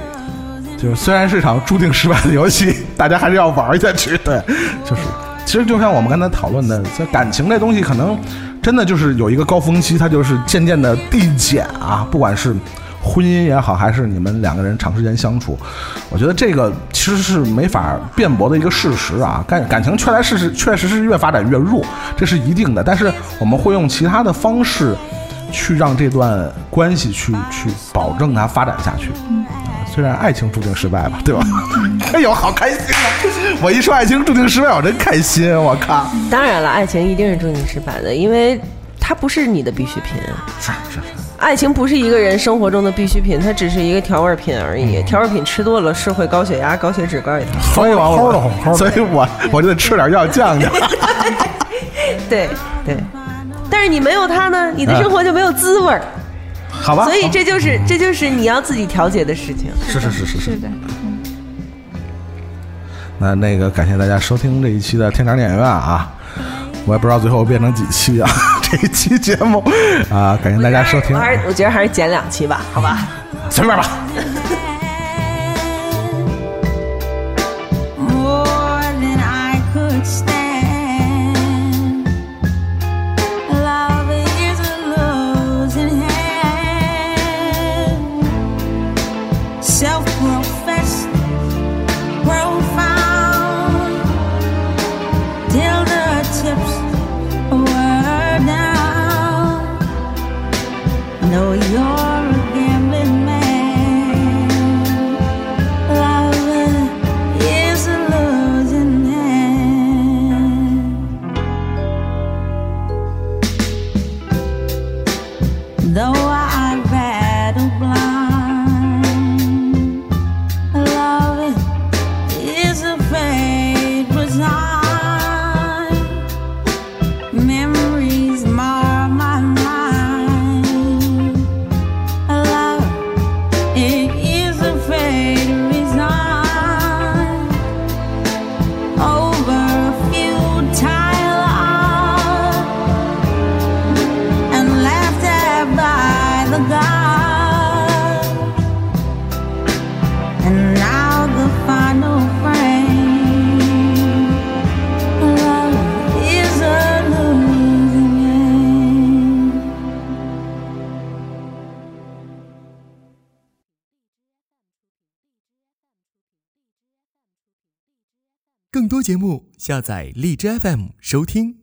就虽然是一场注定失败的游戏，大家还是要玩下去。对，就是其实就像我们刚才讨论的，这感情这东西可能真的就是有一个高峰期，它就是渐渐的递减啊，不管是。婚姻也好，还是你们两个人长时间相处，我觉得这个其实是没法辩驳的一个事实啊。感感情确来事实确实是越发展越弱，这是一定的。但是我们会用其他的方式去让这段关系去去保证它发展下去。啊，虽然爱情注定失败吧，对吧？哎呦，好开心啊！我一说爱情注定失败，我真开心，我靠！
当然了，爱情一定是注定失败的，因为它不是你的必需品。
是是是。
爱情不是一个人生活中的必需品，它只是一个调味品而已。调味品吃多了是会高血压、高血脂、高血糖。
所以我我就得吃点药降降。
对对，但是你没有它呢，你的生活就没有滋味儿。
好吧，
所以这就是这就是你要自己调节的事情。
是是是是是
是。的，
那那个感谢大家收听这一期的天长电影院啊，我也不知道最后变成几期啊，这一期节目啊，感谢大家收听
我，还是我觉得还是剪两期吧，好吧？
随便吧。
下载荔枝 FM 收听。